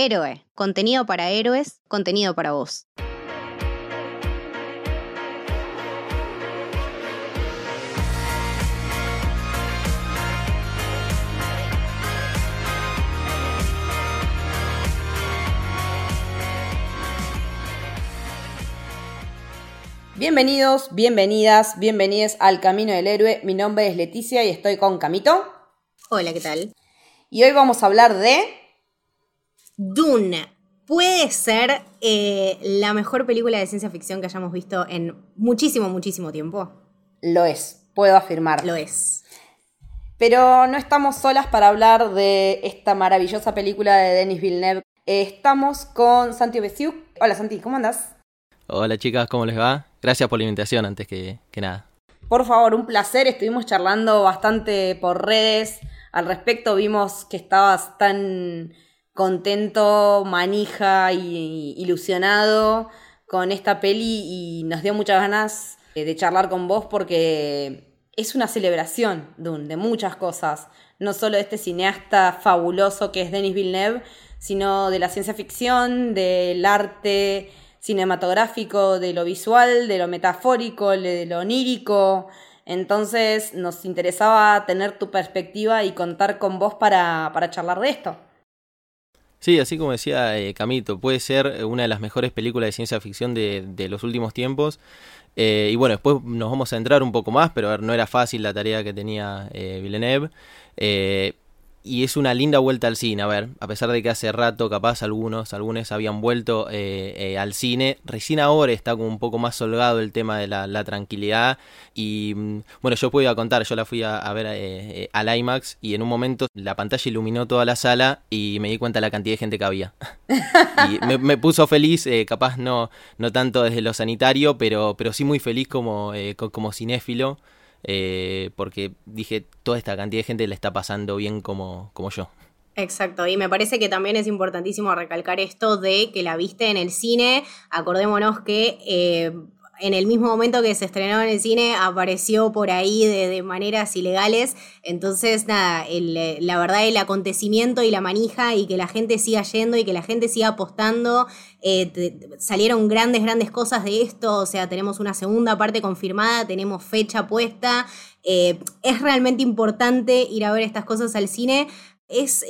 Héroe, contenido para héroes, contenido para vos. Bienvenidos, bienvenidas, bienvenidos al Camino del Héroe. Mi nombre es Leticia y estoy con Camito. Hola, ¿qué tal? Y hoy vamos a hablar de... Dune. Puede ser eh, la mejor película de ciencia ficción que hayamos visto en muchísimo, muchísimo tiempo. Lo es, puedo afirmar. Lo es. Pero no estamos solas para hablar de esta maravillosa película de Denis Villeneuve. Estamos con Santi Besiuk. Hola Santi, ¿cómo andas? Hola chicas, ¿cómo les va? Gracias por la invitación antes que, nada. Por favor, un placer. Estuvimos charlando bastante por redes. Al respecto vimos que estabas tan contento, manija y ilusionado con esta peli y nos dio muchas ganas de charlar con vos porque es una celebración de muchas cosas. No solo de este cineasta fabuloso que es Denis Villeneuve, sino de la ciencia ficción, del arte, cinematográfico, de lo visual, de lo metafórico, de lo onírico. Entonces nos interesaba tener tu perspectiva y contar con vos para, para charlar de esto. Sí, así como decía eh, Camito, puede ser una de las mejores películas de ciencia ficción de, de los últimos tiempos. Eh, y bueno, después nos vamos a entrar un poco más, pero a ver, no era fácil la tarea que tenía eh, Villeneuve. Y es una linda vuelta al cine. A ver, a pesar de que hace rato, capaz algunos, algunos habían vuelto eh, eh, al cine, recién ahora está como un poco más holgado el tema de la, tranquilidad. Y mm, bueno, yo puedo contar, yo la fui a, ver eh, al IMAX y en un momento la pantalla iluminó toda la sala y me di cuenta de la cantidad de gente que había. y me, puso feliz, capaz no, no tanto desde lo sanitario, pero, pero sí muy feliz como, como cinéfilo. Eh, porque dije, toda esta cantidad de gente le está pasando bien como, como yo. Exacto, y me parece que también es importantísimo recalcar esto de que la viste en el cine. Acordémonos que eh, en el mismo momento que se estrenó en el cine apareció por ahí de, maneras ilegales. Entonces, nada, eh, la verdad el acontecimiento y la manija y que la gente siga yendo y que la gente siga apostando. Eh, salieron grandes, grandes cosas de esto. O sea, tenemos una segunda parte confirmada, tenemos fecha puesta. Eh, es realmente importante ir a ver estas cosas al cine. Es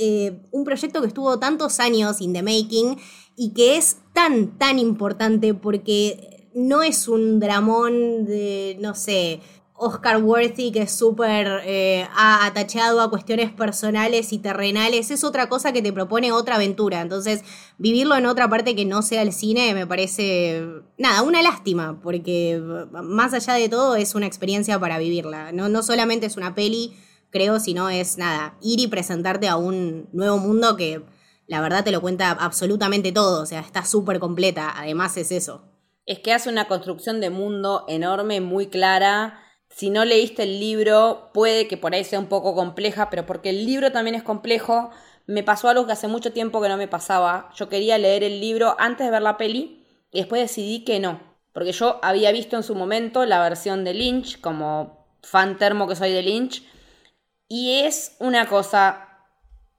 un proyecto que estuvo tantos años in the making y que es tan, tan importante porque no es un dramón de, no sé, Oscar Worthy que es súper eh, atachado a cuestiones personales y terrenales, es otra cosa que te propone otra aventura. Entonces, vivirlo en otra parte que no sea el cine me parece, nada, una lástima, porque más allá de todo es una experiencia para vivirla. No, no solamente es una peli, creo, sino es, nada, ir y presentarte a un nuevo mundo que la verdad te lo cuenta absolutamente todo, o sea, está súper completa, además es eso es que hace una construcción de mundo enorme, muy clara. Si no leíste el libro, puede que por ahí sea un poco compleja, pero porque el libro también es complejo, me pasó algo que hace mucho tiempo que no me pasaba. Yo quería leer el libro antes de ver la peli y después decidí que no. Porque yo había visto en su momento la versión de Lynch, como fan termo que soy de Lynch, y es una cosa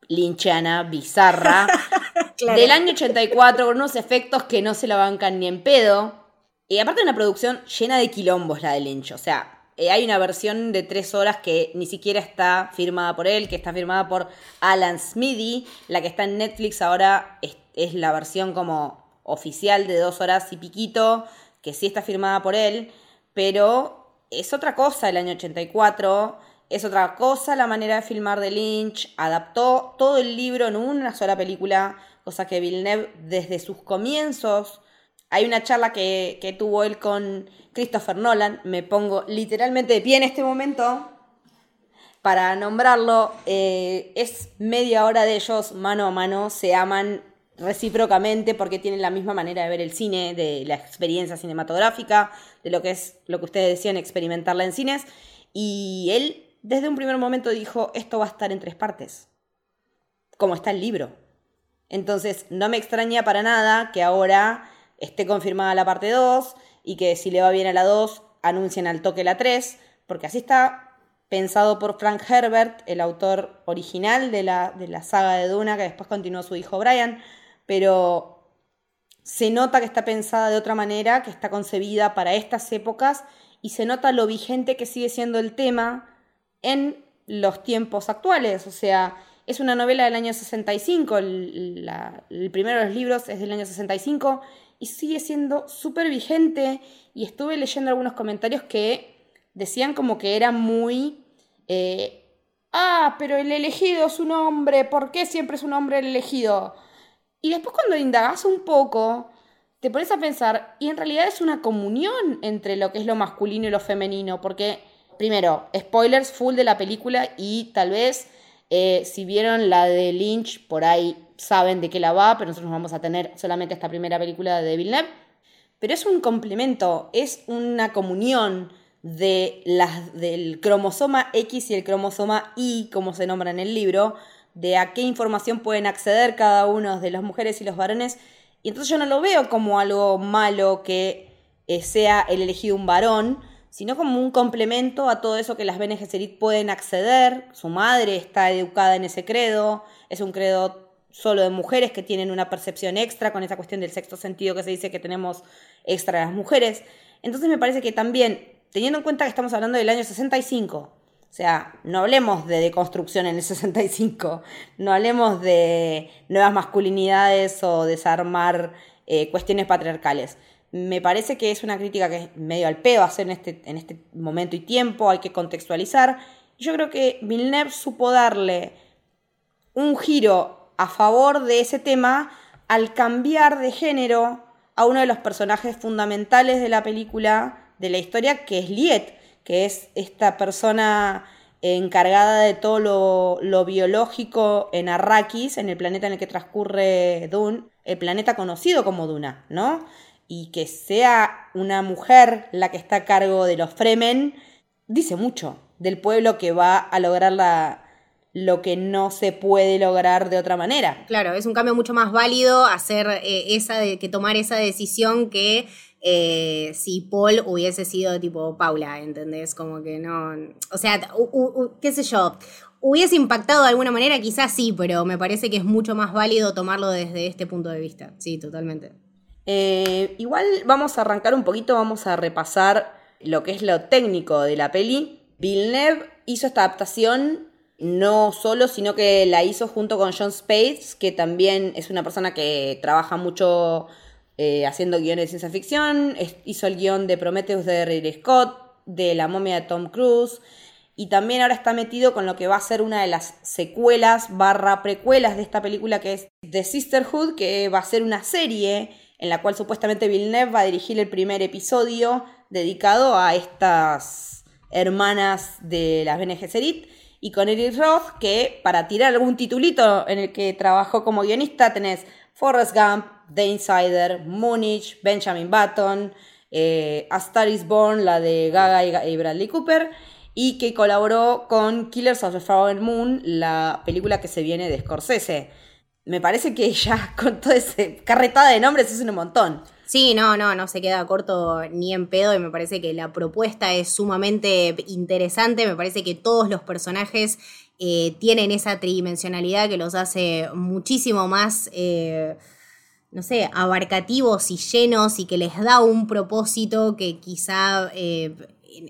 linchana, bizarra, del año 84, con unos efectos que no se la bancan ni en pedo. Y aparte una producción llena de quilombos la de Lynch. O sea, eh, hay una versión de tres horas que ni siquiera está firmada por él, que está firmada por Alan Smithy. La que está en Netflix ahora es, la versión como oficial de dos horas y piquito, que sí está firmada por él. Pero es otra cosa el año 84. Es otra cosa la manera de filmar de Lynch. Adaptó todo el libro en una sola película, cosa que Villeneuve desde sus comienzos hay una charla que, tuvo él con Christopher Nolan, me pongo literalmente de pie en este momento para nombrarlo. Eh, es media hora de ellos mano a mano, se aman recíprocamente porque tienen la misma manera de ver el cine, de la experiencia cinematográfica, de lo que es lo que ustedes decían, experimentarla en cines. Y él desde un primer momento dijo, esto va a estar en tres partes, como está el libro. Entonces, no me extraña para nada que ahora esté confirmada la parte 2 y que si le va bien a la 2 anuncien al toque la 3, porque así está pensado por Frank Herbert, el autor original de la, de la saga de Duna, que después continuó su hijo Brian, pero se nota que está pensada de otra manera, que está concebida para estas épocas y se nota lo vigente que sigue siendo el tema en los tiempos actuales. O sea, es una novela del año 65, el, el primero de los libros es del año 65 y sigue siendo súper vigente. Y estuve leyendo algunos comentarios que decían como que era muy... Eh, ah, pero el elegido es un hombre, ¿por qué siempre es un hombre el elegido? Y después cuando indagas un poco, te pones a pensar, y en realidad es una comunión entre lo que es lo masculino y lo femenino, porque, primero, spoilers full de la película y tal vez eh, si vieron la de Lynch, por ahí saben de qué la va, pero nosotros vamos a tener solamente esta primera película de Villeneuve. Pero es un complemento, es una comunión de las, del cromosoma X y el cromosoma Y, como se nombra en el libro, de a qué información pueden acceder cada uno de las mujeres y los varones. Y entonces yo no lo veo como algo malo que eh, sea el elegido un varón, sino como un complemento a todo eso que las Bene Gesserit pueden acceder. Su madre está educada en ese credo, es un credo solo de mujeres que tienen una percepción extra con esa cuestión del sexto sentido que se dice que tenemos extra las mujeres. Entonces me parece que también, teniendo en cuenta que estamos hablando del año 65, o sea, no hablemos de deconstrucción en el 65, no hablemos de nuevas masculinidades o desarmar eh, cuestiones patriarcales. Me parece que es una crítica que es medio al pedo hacer en este, en este momento y tiempo, hay que contextualizar. Yo creo que Villeneuve supo darle un giro a favor de ese tema al cambiar de género a uno de los personajes fundamentales de la película, de la historia, que es Liet, que es esta persona encargada de todo lo, lo, biológico en Arrakis, en el planeta en el que transcurre Dune, el planeta conocido como Duna, ¿no? Y que sea una mujer la que está a cargo de los Fremen, dice mucho del pueblo que va a lograr lo que no se puede lograr de otra manera. Claro, es un cambio mucho más válido hacer eh, esa de, que tomar esa decisión que eh, si Paul hubiese sido tipo Paula, ¿entendés? Como que no. O sea, qué sé yo. Hubiese impactado de alguna manera, quizás sí, pero me parece que es mucho más válido tomarlo desde este punto de vista. Sí, totalmente. Eh, igual vamos a arrancar un poquito, vamos a repasar lo que es lo técnico de la peli. Villeneuve hizo esta adaptación no solo, sino que la hizo junto con John Spates, que también es una persona que trabaja mucho eh, haciendo guiones de ciencia ficción. hizo el guion de Prometheus de Ridley Scott, de La momia de Tom Cruise. Y también ahora está metido con lo que va a ser una de las secuelas barra precuelas de esta película que es The Sisterhood, que va a ser una serie en la cual supuestamente Villeneuve va a dirigir el primer episodio dedicado a estas hermanas de las Bene Gesserit y con Eric Roth, que para tirar algún titulito en el que trabajó como guionista tenés Forrest Gump, The Insider, Munich, Benjamin Button, eh, A Star is Born, la de Gaga y Bradley Cooper, y que colaboró con Killers of the Flower Moon, la película que se viene de Scorsese me parece que ya con toda esa carretada de nombres es un montón. Sí, no, no, no se queda corto ni en pedo y me parece que la propuesta es sumamente interesante, me parece que todos los personajes eh, tienen esa tridimensionalidad que los hace muchísimo más, eh, no sé, abarcativos y llenos y que les da un propósito que quizá... Eh,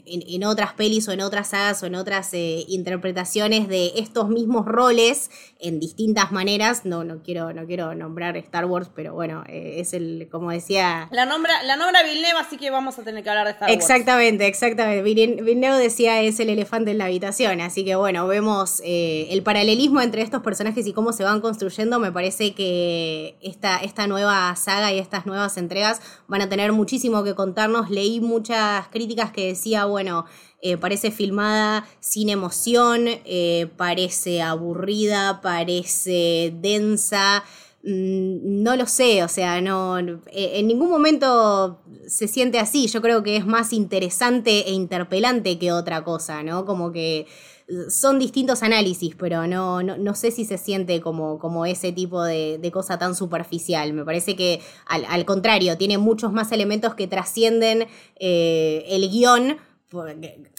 en, otras pelis o en otras sagas o en otras eh, interpretaciones de estos mismos roles en distintas maneras. No, no quiero, no quiero nombrar Star Wars, pero bueno, eh, es el, como decía. La nombra, la nombra Villeneuve, así que vamos a tener que hablar de Star Wars. Exactamente, exactamente. Villeneuve decía es el elefante en la habitación, así que bueno, vemos eh, el paralelismo entre estos personajes y cómo se van construyendo. Me parece que esta, esta nueva saga y estas nuevas entregas van a tener muchísimo que contarnos. Leí muchas críticas que decían bueno, eh, parece filmada sin emoción, eh, parece aburrida, parece densa. Mm, no lo sé, o sea, no, eh, en ningún momento se siente así. Yo creo que es más interesante e interpelante que otra cosa, ¿no? Como que son distintos análisis, pero no, no, sé si se siente como, como ese tipo de, cosa tan superficial. Me parece que al, contrario, tiene muchos más elementos que trascienden el guion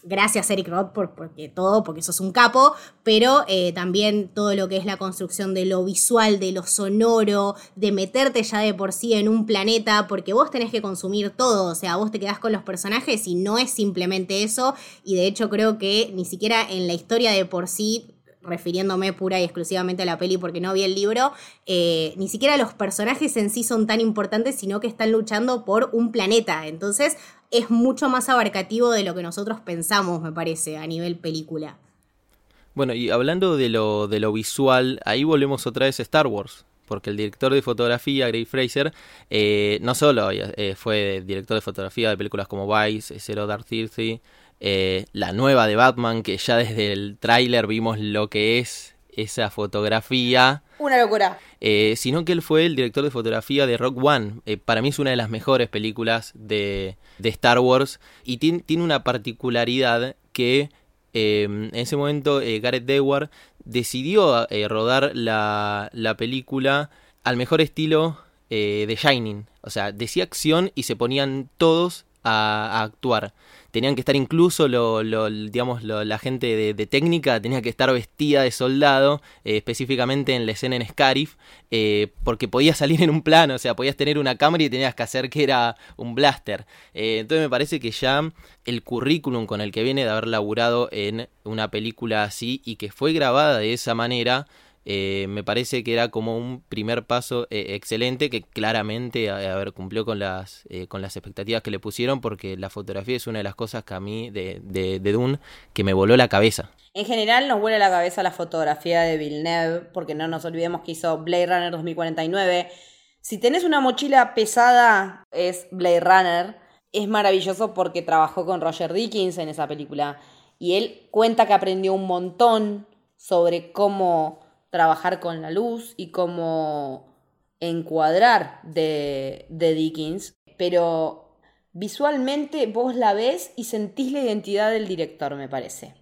gracias Eric Roth por porque todo, porque sos un capo, pero eh, también todo lo que es la construcción de lo visual, de lo sonoro, de meterte ya de por sí en un planeta, porque vos tenés que consumir todo, o sea, vos te quedás con los personajes y no es simplemente eso, y de hecho creo que ni siquiera en la historia de por sí refiriéndome pura y exclusivamente a la peli porque no vi el libro, eh, ni siquiera los personajes en sí son tan importantes, sino que están luchando por un planeta. Entonces es mucho más abarcativo de lo que nosotros pensamos, me parece, a nivel película. Bueno, y hablando de lo, de lo visual, ahí volvemos otra vez a Star Wars porque el director de fotografía, Gray Fraser, eh, no solo eh, fue director de fotografía de películas como Vice, Zero Dark Thirty, eh, la nueva de Batman, que ya desde el tráiler vimos lo que es esa fotografía. Una locura. Eh, sino que él fue el director de fotografía de Rock One. Eh, para mí es una de las mejores películas de, Star Wars. Y tiene una particularidad que en ese momento Gareth Dewar decidió rodar la, la, película al mejor estilo de Shining. O sea, decía acción y se ponían todos a actuar tenían que estar incluso lo, digamos, la gente de, técnica tenía que estar vestida de soldado, eh, específicamente en la escena en Scarif, eh, porque podías salir en un plano, o sea, podías tener una cámara y tenías que hacer que era un blaster. Eh, entonces me parece que ya el currículum con el que viene de haber laburado en una película así y que fue grabada de esa manera, eh, me parece que era como un primer paso eh, excelente que claramente a, cumplió con las, eh, con las expectativas que le pusieron porque la fotografía es una de las cosas que a mí de, de, de, Dune que me voló la cabeza. En general nos vuela la cabeza la fotografía de Villeneuve porque no nos olvidemos que hizo Blade Runner 2049. Si tenés una mochila pesada es Blade Runner. Es maravilloso porque trabajó con Roger Dickens en esa película y él cuenta que aprendió un montón sobre cómo trabajar con la luz y cómo encuadrar de, de Dickens, pero visualmente vos la ves y sentís la identidad del director, me parece.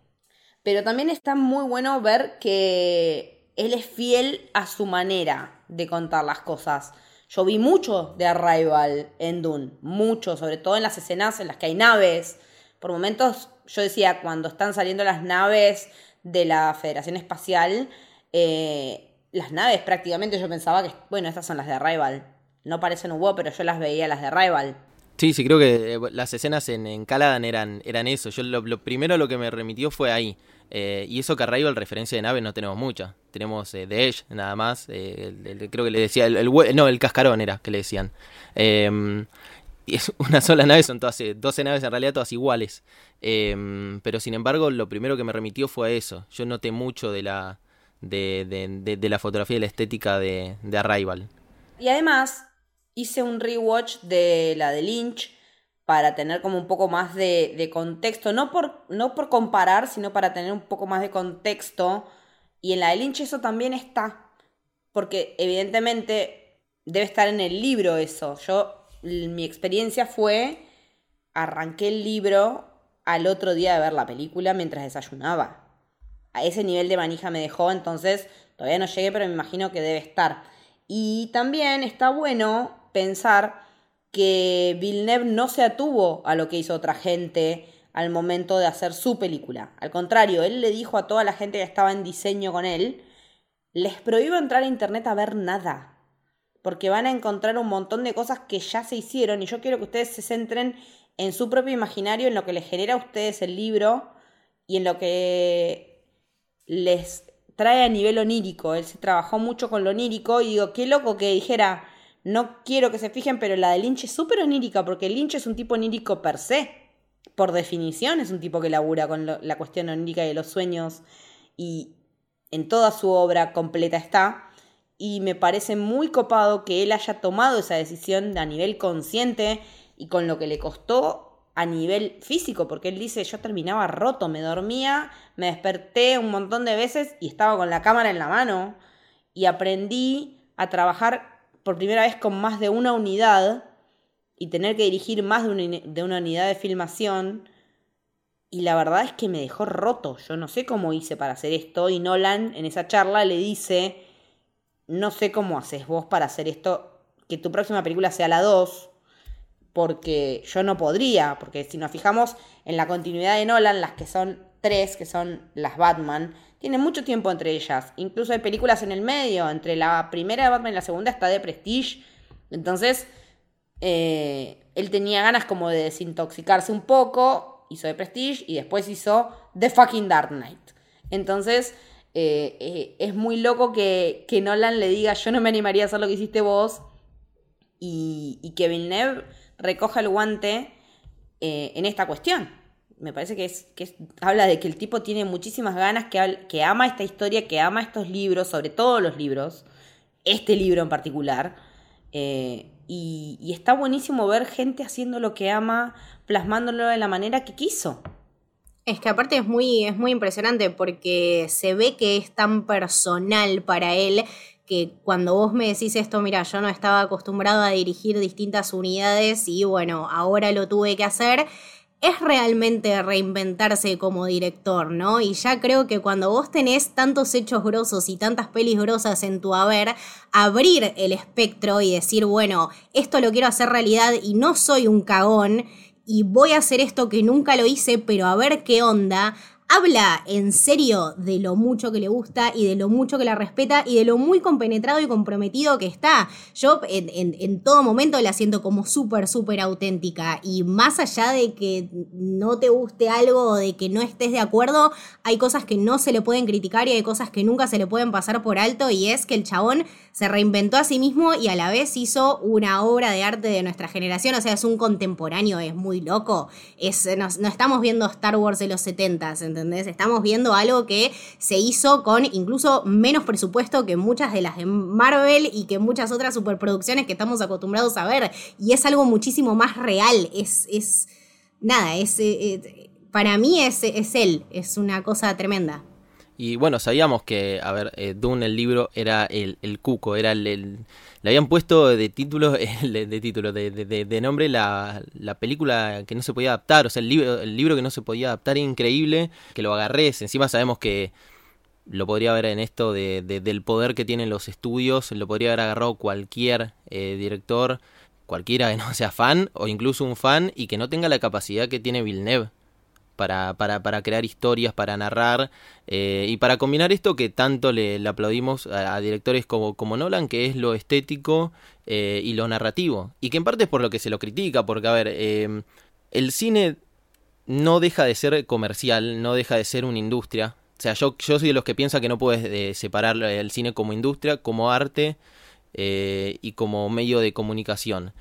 Pero también está muy bueno ver que él es fiel a su manera de contar las cosas. Yo vi mucho de Arrival en Dune, mucho, sobre todo en las escenas en las que hay naves. Por momentos yo decía, cuando están saliendo las naves de la Federación Espacial, eh, las naves prácticamente yo pensaba que, bueno, estas son las de Arrival. No parecen un pero yo las veía las de Arrival. Sí, sí, creo que eh, las escenas en, Caladan eran, eran eso. Yo lo, primero lo que me remitió fue ahí. Eh, y eso que Arrival, referencia de naves, no tenemos mucha. Tenemos The Edge, nada más. creo que le decía, el, no, el cascarón era que le decían. Em, y es una sola nave, son todas 12 naves en realidad, todas iguales. Em, pero sin embargo, lo primero que me remitió fue a eso. Yo noté mucho de la, de, de, la fotografía y la estética de, de Arrival. Y además hice un rewatch de la de Lynch para tener como un poco más de, de, contexto, no por, no por comparar, sino para tener un poco más de contexto. Y en la de Lynch eso también está, porque evidentemente debe estar en el libro eso. Yo, mi experiencia fue, arranqué el libro al otro día de ver la película mientras desayunaba a ese nivel de manija me dejó, entonces todavía no llegué, pero me imagino que debe estar. Y también está bueno pensar que Villeneuve no se atuvo a lo que hizo otra gente al momento de hacer su película. Al contrario, él le dijo a toda la gente que estaba en diseño con él, les prohíbo entrar a internet a ver nada, porque van a encontrar un montón de cosas que ya se hicieron y yo quiero que ustedes se centren en su propio imaginario, en lo que les genera a ustedes el libro y en lo que les trae a nivel onírico. Él se trabajó mucho con lo onírico y digo, qué loco que dijera, no quiero que se fijen, pero la de Lynch es súper onírica porque Lynch es un tipo onírico per se. Por definición es un tipo que labura con la cuestión onírica de los sueños y en toda su obra completa está. Y me parece muy copado que él haya tomado esa decisión a nivel consciente y con lo que le costó a nivel físico, porque él dice, yo terminaba roto, me dormía, me desperté un montón de veces y estaba con la cámara en la mano y aprendí a trabajar por primera vez con más de una unidad y tener que dirigir más de una, de una unidad de filmación. Y la verdad es que me dejó roto. Yo no sé cómo hice para hacer esto. Y Nolan en esa charla le dice, no sé cómo haces vos para hacer esto, que tu próxima película sea la 2 porque yo no podría, porque si nos fijamos en la continuidad de Nolan, las que son tres, que son las Batman, tienen mucho tiempo entre ellas. Incluso hay películas en el medio, entre la primera de Batman y la segunda está de Prestige. Entonces, eh, él tenía ganas como de desintoxicarse un poco, hizo de Prestige y después hizo The Fucking Dark Knight. Entonces, eh, eh, es muy loco que, que, Nolan le diga, yo no me animaría a hacer lo que hiciste vos, y, y que recoja el guante en esta cuestión me parece que, es, que habla de que el tipo tiene muchísimas ganas, que, que ama esta historia, que ama estos libros, sobre todo los libros, este libro en particular. Eh, y, está buenísimo ver gente haciendo lo que ama, plasmándolo de la manera que quiso. Es que aparte es muy, es muy impresionante porque se ve que es tan personal para él que cuando vos me decís esto, mira, yo no estaba acostumbrado a dirigir distintas unidades y bueno, ahora lo tuve que hacer es realmente reinventarse como director, ¿no? Y ya creo que cuando vos tenés tantos hechos grosos y tantas pelis grosas en tu haber, abrir el espectro y decir, bueno, esto lo quiero hacer realidad y no soy un cagón y voy a hacer esto que nunca lo hice, pero a ver qué onda, habla en serio de lo mucho que le gusta y de lo mucho que la respeta y de lo muy compenetrado y comprometido que está. Yo en, todo momento la siento como súper, súper auténtica y más allá de que no te guste algo o de que no estés de acuerdo, hay cosas que no se le pueden criticar y hay cosas que nunca se le pueden pasar por alto y es que el chabón se reinventó a sí mismo y a la vez hizo una obra de arte de nuestra generación, o sea, es un contemporáneo, es muy loco. Es, no, estamos viendo Star Wars de los 70, ¿entendés? Estamos viendo algo que se hizo con incluso menos presupuesto que muchas de las de Marvel y que muchas otras superproducciones que estamos acostumbrados a ver. Y es algo muchísimo más real. Es, es nada, es, eh, eh, para mí es, es él, es una cosa tremenda. Y bueno, sabíamos que, a ver, eh, Dune, el libro, era el, el cuco, era el, Le habían puesto de título, de, título, de, de, nombre la, la, película que no se podía adaptar, o sea, el libro, el libro que no se podía adaptar, increíble, que lo agarrés. Encima sabemos que lo podría ver en esto de, del poder que tienen los estudios, lo podría haber agarrado cualquier eh, director, cualquiera que no sea fan, o incluso un fan, y que no tenga la capacidad que tiene Villeneuve para, para, para crear historias, para narrar eh, y para combinar esto que tanto le, aplaudimos a, directores como, como Nolan, que es lo estético eh, y lo narrativo. Y que en parte es por lo que se lo critica, porque a ver, eh, el cine no deja de ser comercial, no deja de ser una industria. O sea, yo, yo soy de los que piensa que no puedes separar el cine como industria, como arte y como medio de comunicación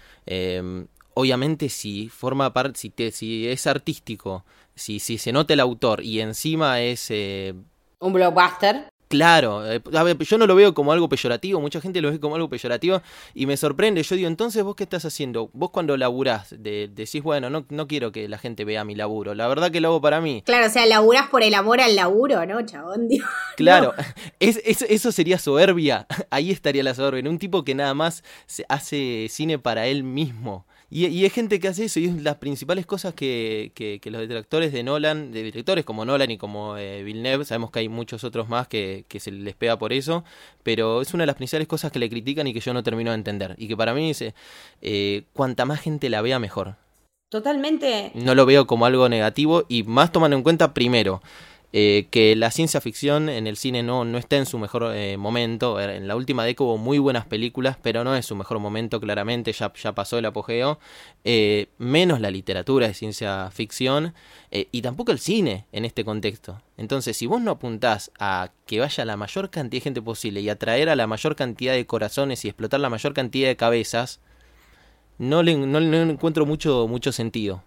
obviamente si forma parte, si, si es artístico, si, si se nota el autor y encima es... Eh, un blockbuster. Claro, eh, a ver, yo no lo veo como algo peyorativo, mucha gente lo ve como algo peyorativo y me sorprende. Yo digo, entonces vos qué estás haciendo? Vos cuando laburás, de, decís, bueno, no, no quiero que la gente vea mi laburo, la verdad que lo hago para mí. Claro, o sea, laburás por el amor al laburo, ¿no, chabón? claro, es, eso sería soberbia, ahí estaría la soberbia, un tipo que nada más hace cine para él mismo. Y, y, hay gente que hace eso y es las principales cosas que, que, los detractores de Nolan, de directores como Nolan y como eh, Villeneuve, sabemos que hay muchos otros más que, que, se les pega por eso, pero es una de las principales cosas que le critican y que yo no termino de entender. Y que para mí dice, eh, cuanta más gente la vea mejor. Totalmente. No lo veo como algo negativo y más tomando en cuenta primero eh, que la ciencia ficción en el cine no, no está en su mejor eh, momento. En la última década hubo muy buenas películas, pero no es su mejor momento, claramente, ya, ya pasó el apogeo. Eh, menos la literatura de ciencia ficción y tampoco el cine en este contexto. Entonces, si vos no apuntás a que vaya la mayor cantidad de gente posible y atraer a la mayor cantidad de corazones y explotar la mayor cantidad de cabezas, no le, no encuentro mucho, mucho sentido.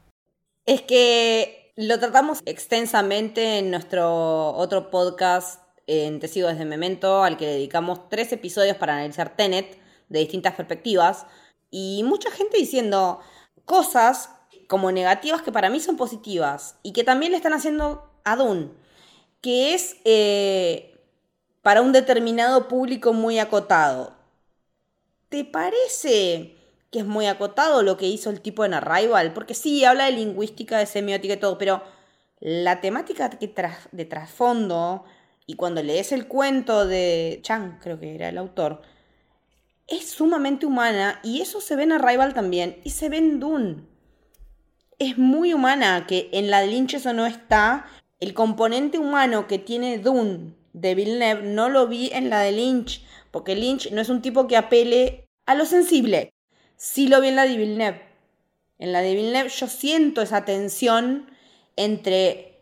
Es que lo tratamos extensamente en nuestro otro podcast en Te sigo desde Memento, al que dedicamos tres episodios para analizar Tenet de distintas perspectivas. Y mucha gente diciendo cosas como negativas que para mí son positivas y que también le están haciendo a Dune, que es eh, para un determinado público muy acotado. ¿Te parece que es muy acotado lo que hizo el tipo en Arrival, porque sí, habla de lingüística, de semiótica y todo, pero la temática que de trasfondo, y cuando lees el cuento de Chang, creo que era el autor, es sumamente humana y eso se ve en Arrival también y se ve en Dune. Es muy humana, que en la de Lynch eso no está. El componente humano que tiene Dune de Villeneuve no lo vi en la de Lynch, porque Lynch no es un tipo que apele a lo sensible. Sí lo vi en la de Villeneuve. En la de Villeneuve yo siento esa tensión entre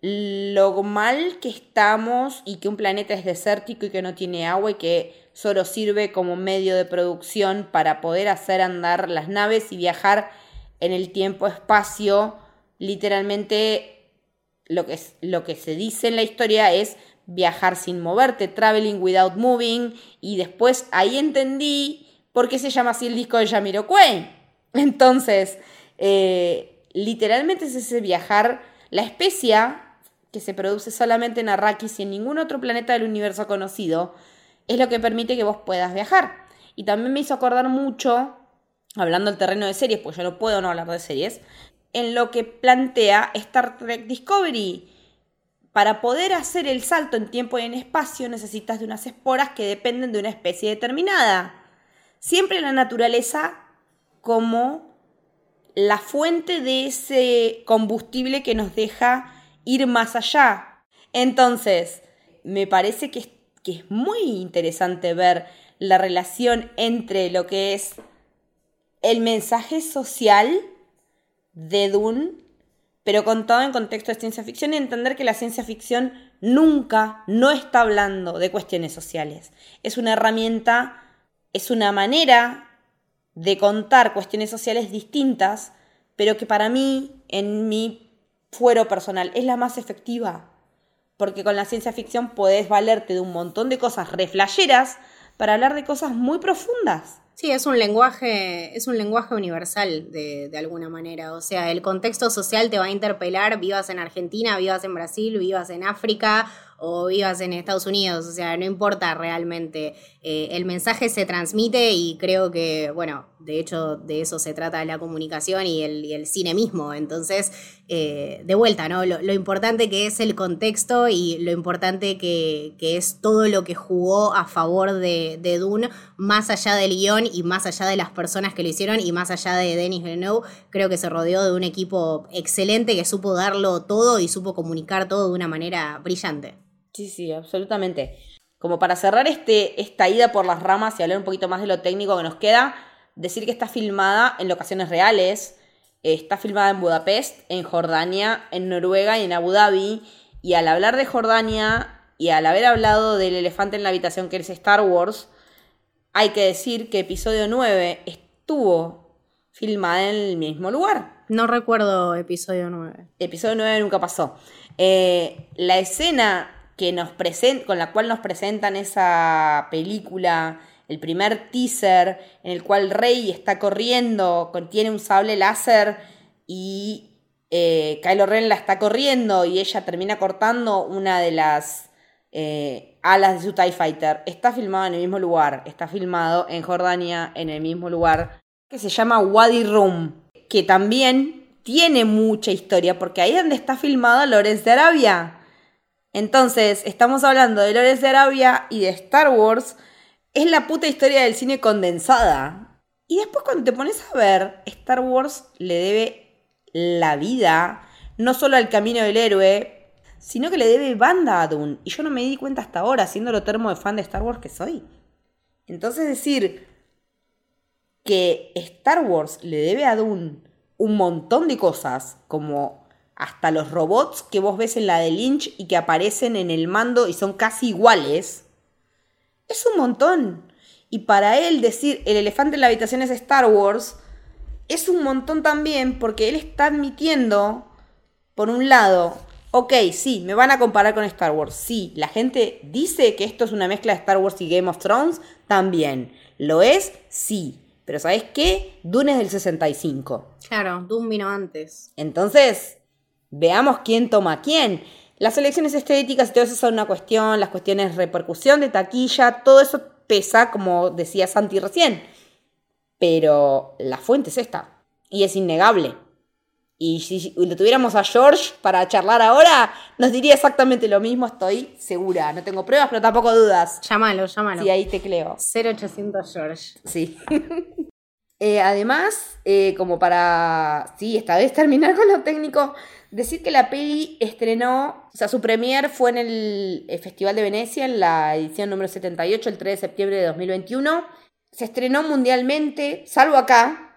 lo mal que estamos y que un planeta es desértico y que no tiene agua y que solo sirve como medio de producción para poder hacer andar las naves y viajar en el tiempo-espacio. Literalmente lo que, lo que se dice en la historia es viajar sin moverte, traveling without moving, y después ahí entendí por qué se llama así el disco de Jamiroquai. Entonces, eh, literalmente es ese viajar, la especia que se produce solamente en Arrakis y en ningún otro planeta del universo conocido, es lo que permite que vos puedas viajar. Y también me hizo acordar mucho, hablando del terreno de series, pues yo no puedo no hablar de series, en lo que plantea Star Trek Discovery. Para poder hacer el salto en tiempo y en espacio necesitas de unas esporas que dependen de una especie determinada. Siempre la naturaleza como la fuente de ese combustible que nos deja ir más allá. Entonces, me parece que es, que es muy interesante ver la relación entre lo que es el mensaje social de Dune, pero contado en contexto de ciencia ficción y entender que la ciencia ficción nunca no está hablando de cuestiones sociales. Es una herramienta, es una manera de contar cuestiones sociales distintas, pero que para mí, en mi fuero personal, es la más efectiva. Porque con la ciencia ficción podés valerte de un montón de cosas reflayeras para hablar de cosas muy profundas. Sí, es un lenguaje, es un lenguaje universal de, de, alguna manera. O sea, el contexto social te va a interpelar, vivas en Argentina, vivas en Brasil, vivas en África o vivas en Estados Unidos, o sea, no importa realmente. Eh, el mensaje se transmite y creo que, bueno, de hecho de eso se trata la comunicación y el, cine mismo. Entonces, eh, de vuelta, ¿no? Lo, importante que es el contexto y lo importante que, es todo lo que jugó a favor de, de, Dune, más allá del guion y más allá de las personas que lo hicieron y más allá de Denis Villeneuve, creo que se rodeó de un equipo excelente que supo darlo todo y supo comunicar todo de una manera brillante. Sí, sí, absolutamente. Como para cerrar este, esta ida por las ramas y hablar un poquito más de lo técnico que nos queda, decir que está filmada en locaciones reales. Está filmada en Budapest, en Jordania, en Noruega y en Abu Dhabi. Y al hablar de Jordania y al haber hablado del elefante en la habitación que es Star Wars, hay que decir que episodio 9 estuvo filmada en el mismo lugar. No recuerdo episodio 9. Episodio 9 nunca pasó. Eh, la escena que nos con la cual nos presentan esa película, el primer teaser en el cual Rey está corriendo, tiene un sable láser y eh, Kylo Ren la está corriendo y ella termina cortando una de las eh, alas de su TIE Fighter. Está filmado en el mismo lugar, está filmado en Jordania, en el mismo lugar, que se llama Wadi Rum, que también tiene mucha historia, porque ahí es donde está filmada Lorenz de Arabia. Entonces, estamos hablando de Lores de Arabia y de Star Wars. Es la puta historia del cine condensada. Y después cuando te pones a ver, Star Wars le debe la vida, no solo al camino del héroe, sino que le debe banda a Dune. Y yo no me di cuenta hasta ahora, siendo lo termo de fan de Star Wars que soy. Entonces decir que Star Wars le debe a Dune un montón de cosas, como hasta los robots que vos ves en la de Lynch y que aparecen en el mando y son casi iguales, es un montón. Y para él decir el elefante en la habitación es Star Wars, es un montón también porque él está admitiendo, por un lado, ok, sí, me van a comparar con Star Wars, sí, la gente dice que esto es una mezcla de Star Wars y Game of Thrones, también. ¿Lo es? Sí. Pero ¿sabes qué? Dune es del 65. Claro, Dune vino antes. Entonces, veamos quién toma quién. Las elecciones estéticas y todo eso son una cuestión, las cuestiones de repercusión, de taquilla, todo eso pesa, como decía Santi recién. Pero la fuente es esta, y es innegable. Y si lo tuviéramos a George para charlar ahora, nos diría exactamente lo mismo, estoy segura. No tengo pruebas, pero tampoco dudas. Llámalo, llámalo. Sí, ahí tecleo. 0800 George. Sí. Eh, además, eh, como para, sí, esta vez terminar con lo técnico, decir que la peli estrenó, o sea, su premier fue en el eh, Festival de Venecia, en la edición número 78, el 3 de septiembre de 2021. Se estrenó mundialmente, salvo acá,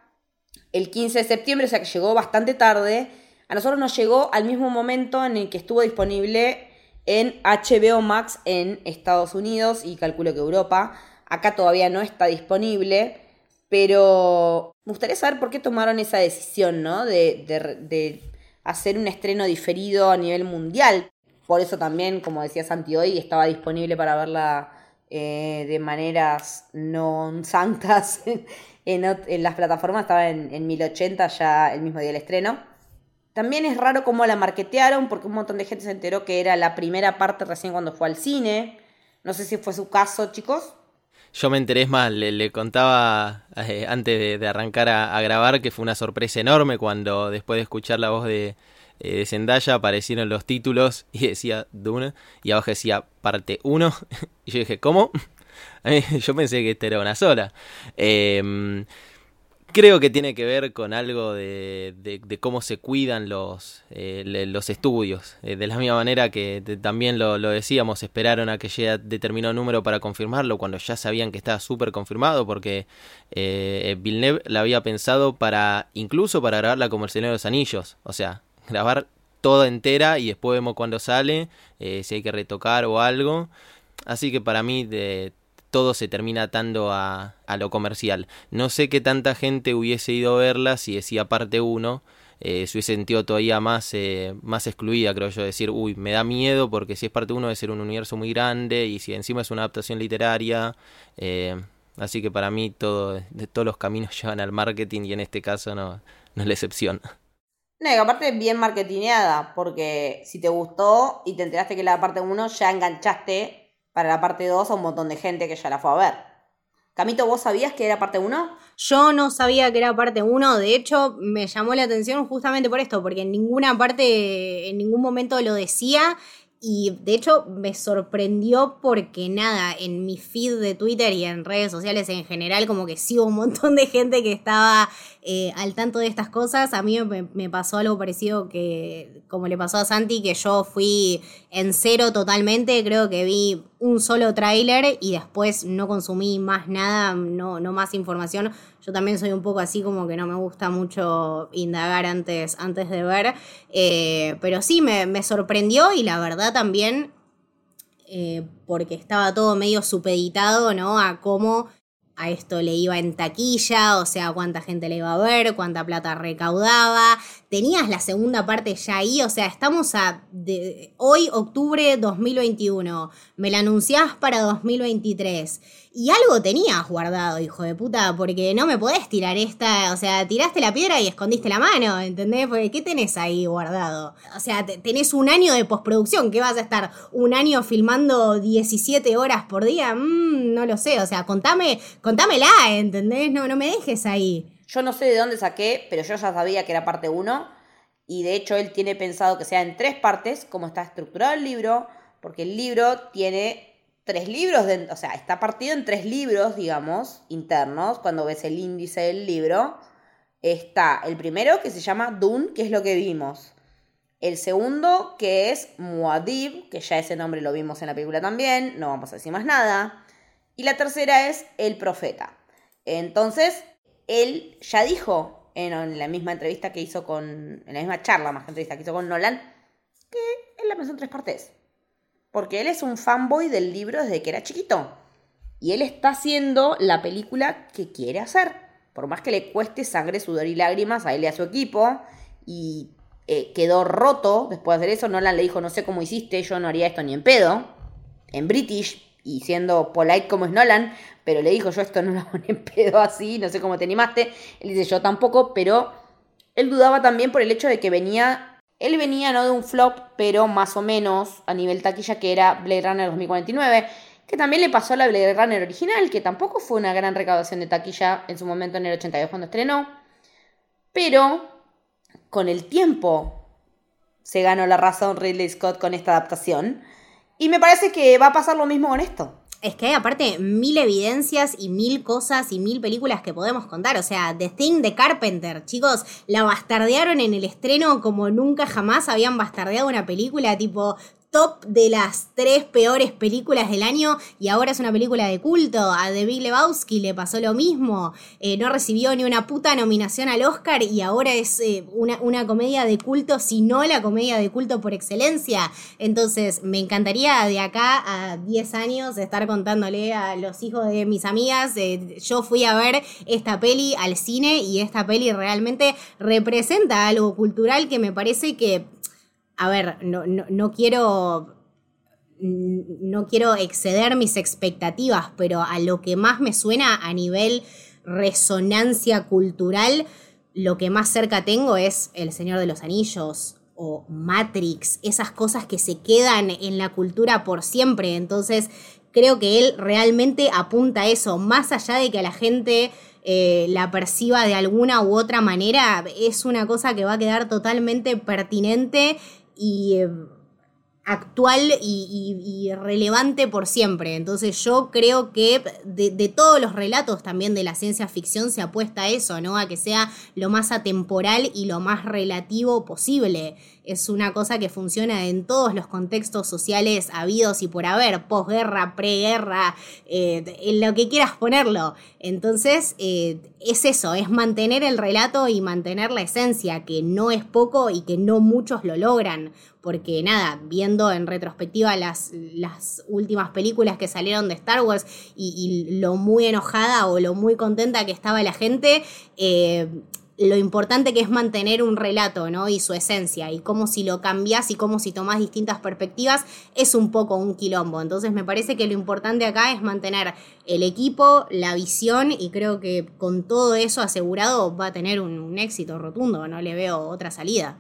el 15 de septiembre, o sea que llegó bastante tarde. A nosotros nos llegó al mismo momento en el que estuvo disponible en HBO Max en Estados Unidos y calculo que Europa. Acá todavía no está disponible. Pero me gustaría saber por qué tomaron esa decisión, ¿no? De, de, hacer un estreno diferido a nivel mundial. Por eso también, como decía Santi hoy, estaba disponible para verla eh, de maneras no santas en, las plataformas. Estaba en, en 1080 ya el mismo día del estreno. También es raro cómo la marketearon, porque un montón de gente se enteró que era la primera parte recién cuando fue al cine. No sé si fue su caso, chicos. Yo me enteré más, le, contaba eh, antes de, arrancar a, grabar que fue una sorpresa enorme cuando después de escuchar la voz de, eh, Zendaya aparecieron los títulos y decía Dune y abajo decía parte 1 y yo dije, ¿cómo? yo pensé que esta era una sola. Eh, Creo que tiene que ver con algo de, cómo se cuidan los, eh, los estudios. Eh, de la misma manera que también lo, lo, decíamos, esperaron a que llegue determinado número para confirmarlo cuando ya sabían que estaba súper confirmado porque eh, Villeneuve la había pensado para incluso para grabarla como El Señor de los Anillos. O sea, grabar toda entera y después vemos cuando sale, eh, si hay que retocar o algo. Así que para mí de, todo se termina atando a, lo comercial. No sé qué tanta gente hubiese ido a verla si decía parte 1. Eh, se hubiese sentido todavía más, eh, más excluida, creo yo, decir, uy, me da miedo porque si es parte 1 debe ser un universo muy grande y si encima es una adaptación literaria, eh, así que para mí todo, de todos los caminos llevan al marketing y en este caso no, es la excepción. No, y aparte bien marketingada, porque si te gustó y te enteraste que la parte 1 ya enganchaste para la parte 2 a un montón de gente que ya la fue a ver. Camito, ¿vos sabías que era parte 1? Yo no sabía que era parte 1, de hecho me llamó la atención justamente por esto, porque en ninguna parte, en ningún momento lo decía y de hecho me sorprendió porque nada, en mi feed de Twitter y en redes sociales en general, como que sigo un montón de gente que estaba eh, al tanto de estas cosas. A mí me, pasó algo parecido que, como le pasó a Santi, que yo fui en cero totalmente. Creo que vi un solo tráiler y después no consumí más nada, no, no más información. Yo también soy un poco así como que no me gusta mucho indagar antes, antes de ver. Eh, pero sí, me, sorprendió y la verdad también, eh, porque estaba todo medio supeditado, ¿no? A cómo a esto le iba en taquilla, o sea, cuánta gente le iba a ver, cuánta plata recaudaba. Tenías la segunda parte ya ahí, o sea, estamos a de, hoy, octubre 2021. Me la anunciás para 2023. Y algo tenías guardado, hijo de puta, porque no me podés tirar esta, o sea, tiraste la piedra y escondiste la mano, ¿entendés? Porque ¿qué tenés ahí guardado? O sea, tenés un año de postproducción, ¿qué vas a estar un año filmando 17 horas por día? Mm, no lo sé, o sea, contame, contámela, ¿entendés? No, no me dejes ahí. Yo no sé de dónde saqué, pero yo ya sabía que era parte 1 y de hecho él tiene pensado que sea en tres partes, como está estructurado el libro, porque el libro tiene tres libros, de, o sea, está partido en tres libros, digamos, internos, cuando ves el índice del libro. Está el primero que se llama Dun, que es lo que vimos. El segundo que es Muad'Dib, que ya ese nombre lo vimos en la película también, no vamos a decir más nada. Y la tercera es El Profeta. Entonces, él ya dijo en, la misma entrevista que hizo con, en la misma charla, más que entrevista que hizo con Nolan, que él la pensó en tres partes porque él es un fanboy del libro desde que era chiquito. Y él está haciendo la película que quiere hacer. Por más que le cueste sangre, sudor y lágrimas a él y a su equipo. Y eh, quedó roto después de hacer eso. Nolan le dijo, no sé cómo hiciste, yo no haría esto ni en pedo. En British, y siendo polite como es Nolan, pero le dijo, yo esto no lo hago en pedo así, no sé cómo te animaste. Él dice, yo tampoco, pero él dudaba también por el hecho de que venía él venía no de un flop, pero más o menos a nivel taquilla que era Blade Runner 2049, que también le pasó a la Blade Runner original, que tampoco fue una gran recaudación de taquilla en su momento en el 82 cuando estrenó, pero con el tiempo se ganó la razón Ridley Scott con esta adaptación. Y me parece que va a pasar lo mismo con esto. Es que hay aparte mil evidencias y mil cosas y mil películas que podemos contar. O sea, The Thing de Carpenter, chicos, la bastardearon en el estreno como nunca jamás habían bastardeado una película. Tipo, de las tres peores películas del año y ahora es una película de culto. A The Big Lebowski le pasó lo mismo. Eh, no recibió ni una puta nominación al Oscar y ahora es eh, una, una, comedia de culto, si no la comedia de culto por excelencia. Entonces, me encantaría de acá a 10 años estar contándole a los hijos de mis amigas. Eh, yo fui a ver esta peli al cine y esta peli realmente representa algo cultural que me parece que a ver, no, no, quiero no quiero exceder mis expectativas, pero a lo que más me suena a nivel resonancia cultural, lo que más cerca tengo es El Señor de los Anillos o Matrix, esas cosas que se quedan en la cultura por siempre. Entonces, creo que él realmente apunta a eso, más allá de que a la gente eh, la perciba de alguna u otra manera, es una cosa que va a quedar totalmente pertinente y eh, actual y, relevante por siempre. Entonces yo creo que de, de, todos los relatos también de la ciencia ficción se apuesta a eso, ¿no? A que sea lo más atemporal y lo más relativo posible es una cosa que funciona en todos los contextos sociales habidos y por haber, posguerra, preguerra, eh, en lo que quieras ponerlo. Entonces, eh, es eso, es mantener el relato y mantener la esencia, que no es poco y que no muchos lo logran. Porque nada, viendo en retrospectiva las, las últimas películas que salieron de Star Wars y, lo muy enojada o lo muy contenta que estaba la gente, eh, lo importante que es mantener un relato, ¿no? Y su esencia, y cómo si lo cambias y cómo si tomas distintas perspectivas, es un poco un quilombo. Entonces me parece que lo importante acá es mantener el equipo, la visión, y creo que con todo eso asegurado va a tener un, éxito rotundo, no le veo otra salida.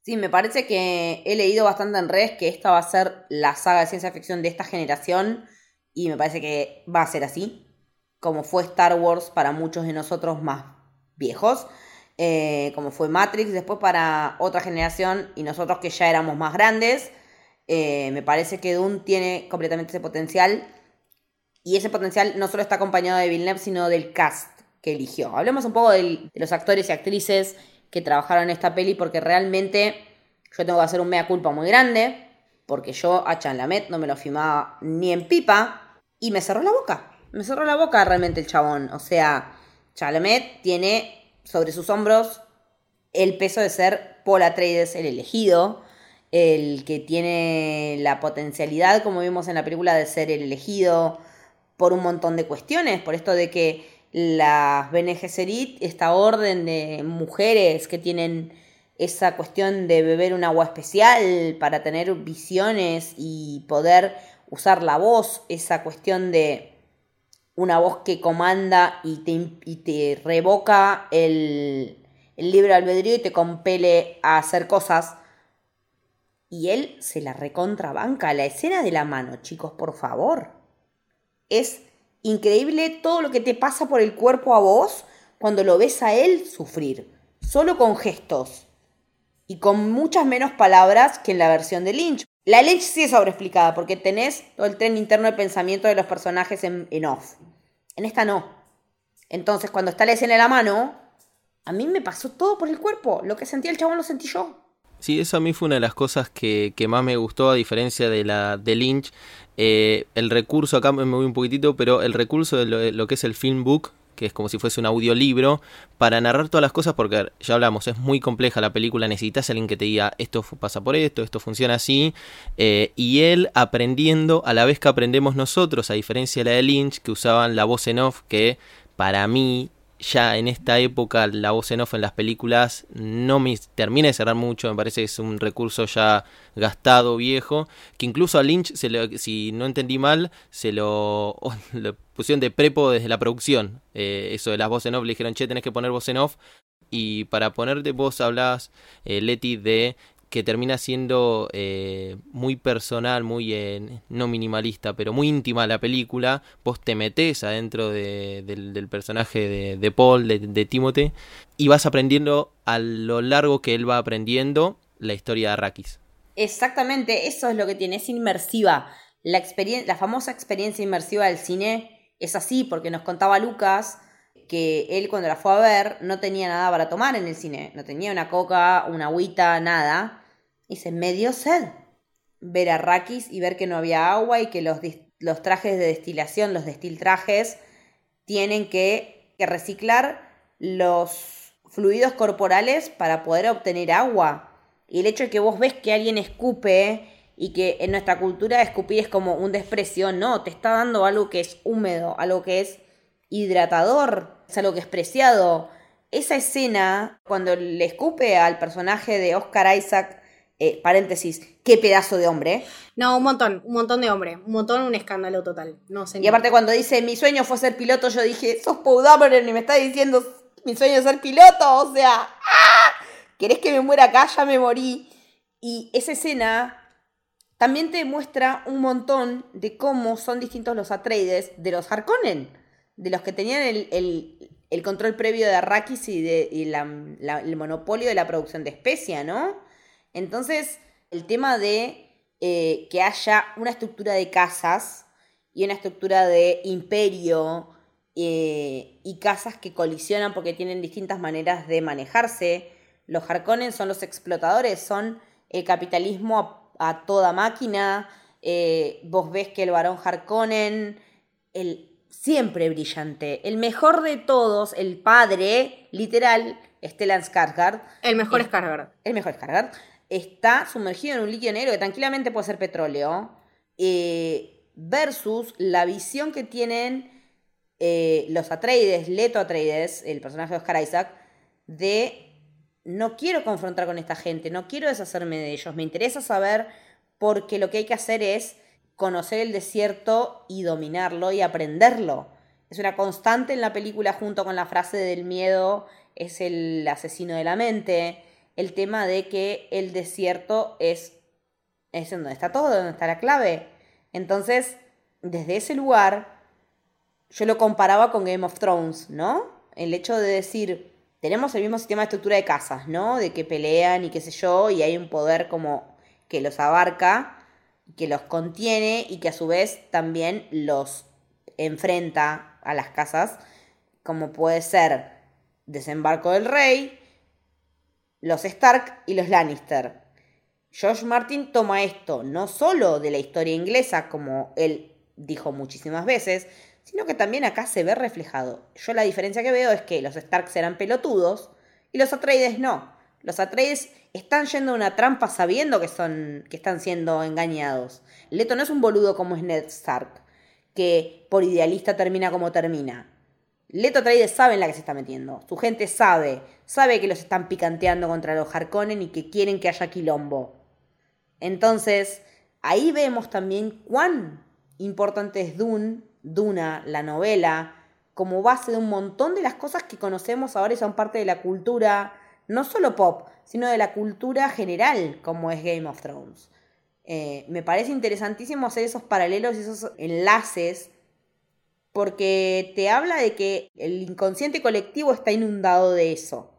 Sí, me parece que he leído bastante en redes que esta va a ser la saga de ciencia ficción de esta generación, y me parece que va a ser así, como fue Star Wars para muchos de nosotros más viejos. Eh, como fue Matrix, después para otra generación y nosotros que ya éramos más grandes, eh, me parece que Dune tiene completamente ese potencial y ese potencial no solo está acompañado de Villeneuve, sino del cast que eligió. Hablemos un poco de los actores y actrices que trabajaron en esta peli porque realmente yo tengo que hacer un mea culpa muy grande porque yo a Chan Lamet no me lo filmaba ni en pipa y me cerró la boca. Me cerró la boca realmente el chabón. O sea, Chalamet tiene sobre sus hombros el peso de ser Paul Atreides el elegido, el que tiene la potencialidad, como vimos en la película, de ser el elegido por un montón de cuestiones, por esto de que las Bene Gesserit, esta orden de mujeres que tienen esa cuestión de beber un agua especial para tener visiones y poder usar la voz, esa cuestión de una voz que comanda y te, revoca el, el libre albedrío y te compele a hacer cosas. Y él se la recontrabanca. La escena de la mano, chicos, por favor. Es increíble todo lo que te pasa por el cuerpo a vos cuando lo ves a él sufrir. Solo con gestos. Y con muchas menos palabras que en la versión de Lynch. La Lynch sí es sobreexplicada porque tenés todo el tren interno de pensamiento de los personajes en, off. En esta no. Entonces, cuando está la escena en la mano, a mí me pasó todo por el cuerpo. Lo que sentía el chabón lo sentí yo. Sí, eso a mí fue una de las cosas que, más me gustó, a diferencia de la de Lynch. Eh, el recurso, acá me voy un poquitito, pero el recurso de lo, que es el film book, que es como si fuese un audiolibro, para narrar todas las cosas, porque ya hablamos, es muy compleja la película, necesitas a alguien que te diga esto pasa por esto, esto funciona así, eh, y él aprendiendo a la vez que aprendemos nosotros, a diferencia de la de Lynch, que usaban la voz en off, que para mí ya en esta época la voz en off en las películas no me termina de cerrar mucho, me parece que es un recurso ya gastado, viejo, que incluso a Lynch, si no entendí mal, se lo, pusieron de prepo desde la producción, eh, eso de las voces en off, le dijeron, che, tenés que poner voz en off, y para ponerte vos hablás, eh, Leti, de que termina siendo eh, muy personal, muy no minimalista, pero muy íntima la película. Vos te metés adentro del, personaje de, Paul, de, de Timothy, y vas aprendiendo a lo largo que él va aprendiendo la historia de Arrakis. Exactamente, eso es lo que tiene, es inmersiva. La, la famosa experiencia inmersiva del cine es así, porque nos contaba Lucas que él cuando la fue a ver no tenía nada para tomar en el cine, no tenía una coca, una agüita, nada. Y se me dio sed ver a Rakis y ver que no había agua y que los, los trajes de destilación, los destiltrajes, tienen que, que reciclar los fluidos corporales para poder obtener agua. Y el hecho de que vos ves que alguien escupe y que en nuestra cultura escupir es como un desprecio, no, te está dando algo que es húmedo, algo que es hidratador, es algo que es preciado. Esa escena, cuando le escupe al personaje de Oscar Isaac, eh, paréntesis, qué pedazo de hombre. No, un montón, un montón de hombre, un montón, un escándalo total. No sé. Y aparte cuando dice, mi sueño fue ser piloto, yo dije, sos Paul y me está diciendo, mi sueño es ser piloto, o sea, ¡ah! ¿querés que me muera acá? Ya me morí. Y esa escena también te muestra un montón de cómo son distintos los Atreides de los Harkonnen de los que tenían el, control previo de Arrakis y, de, el monopolio de la producción de especia, ¿no? Entonces, el tema de eh, que haya una estructura de casas y una estructura de imperio eh, y casas que colisionan porque tienen distintas maneras de manejarse. Los Harkonnen son los explotadores, son el capitalismo a, toda máquina. Eh, vos ves que el varón Harkonnen, el, siempre brillante. El mejor de todos, el padre, literal, Stellan Skarsgård. El mejor Skarsgård. El mejor Skarsgård. Está sumergido en un líquido negro que tranquilamente puede ser petróleo. Eh, versus la visión que tienen eh, los Atreides, Leto Atreides, el personaje de Oscar Isaac, de no quiero confrontar con esta gente, no quiero deshacerme de ellos, me interesa saber porque lo que hay que hacer es conocer el desierto y dominarlo y aprenderlo. Es una constante en la película junto con la frase del miedo es el asesino de la mente, el tema de que el desierto es, es en donde está todo, donde está la clave. Entonces, desde ese lugar, yo lo comparaba con Game of Thrones, ¿no? El hecho de decir, tenemos el mismo sistema de estructura de casas, ¿no? De que pelean y qué sé yo, y hay un poder como que los abarca, que los contiene y que a su vez también los enfrenta a las casas, como puede ser Desembarco del Rey, los Stark y los Lannister. George Martin toma esto no solo de la historia inglesa, como él dijo muchísimas veces, sino que también acá se ve reflejado. Yo la diferencia que veo es que los Stark serán pelotudos y los Atreides no. Los Atreides están yendo a una trampa sabiendo que, son, que están siendo engañados. Leto no es un boludo como es Ned Stark, que por idealista termina como termina. Leto Atreides sabe en la que se está metiendo. Su gente sabe. Sabe que los están picanteando contra los Harkonnen y que quieren que haya quilombo. Entonces, ahí vemos también cuán importante es Dune, Duna, la novela, como base de un montón de las cosas que conocemos ahora y son parte de la cultura no solo pop, sino de la cultura general como es Game of Thrones. Eh, me parece interesantísimo hacer esos paralelos y esos enlaces porque te habla de que el inconsciente colectivo está inundado de eso.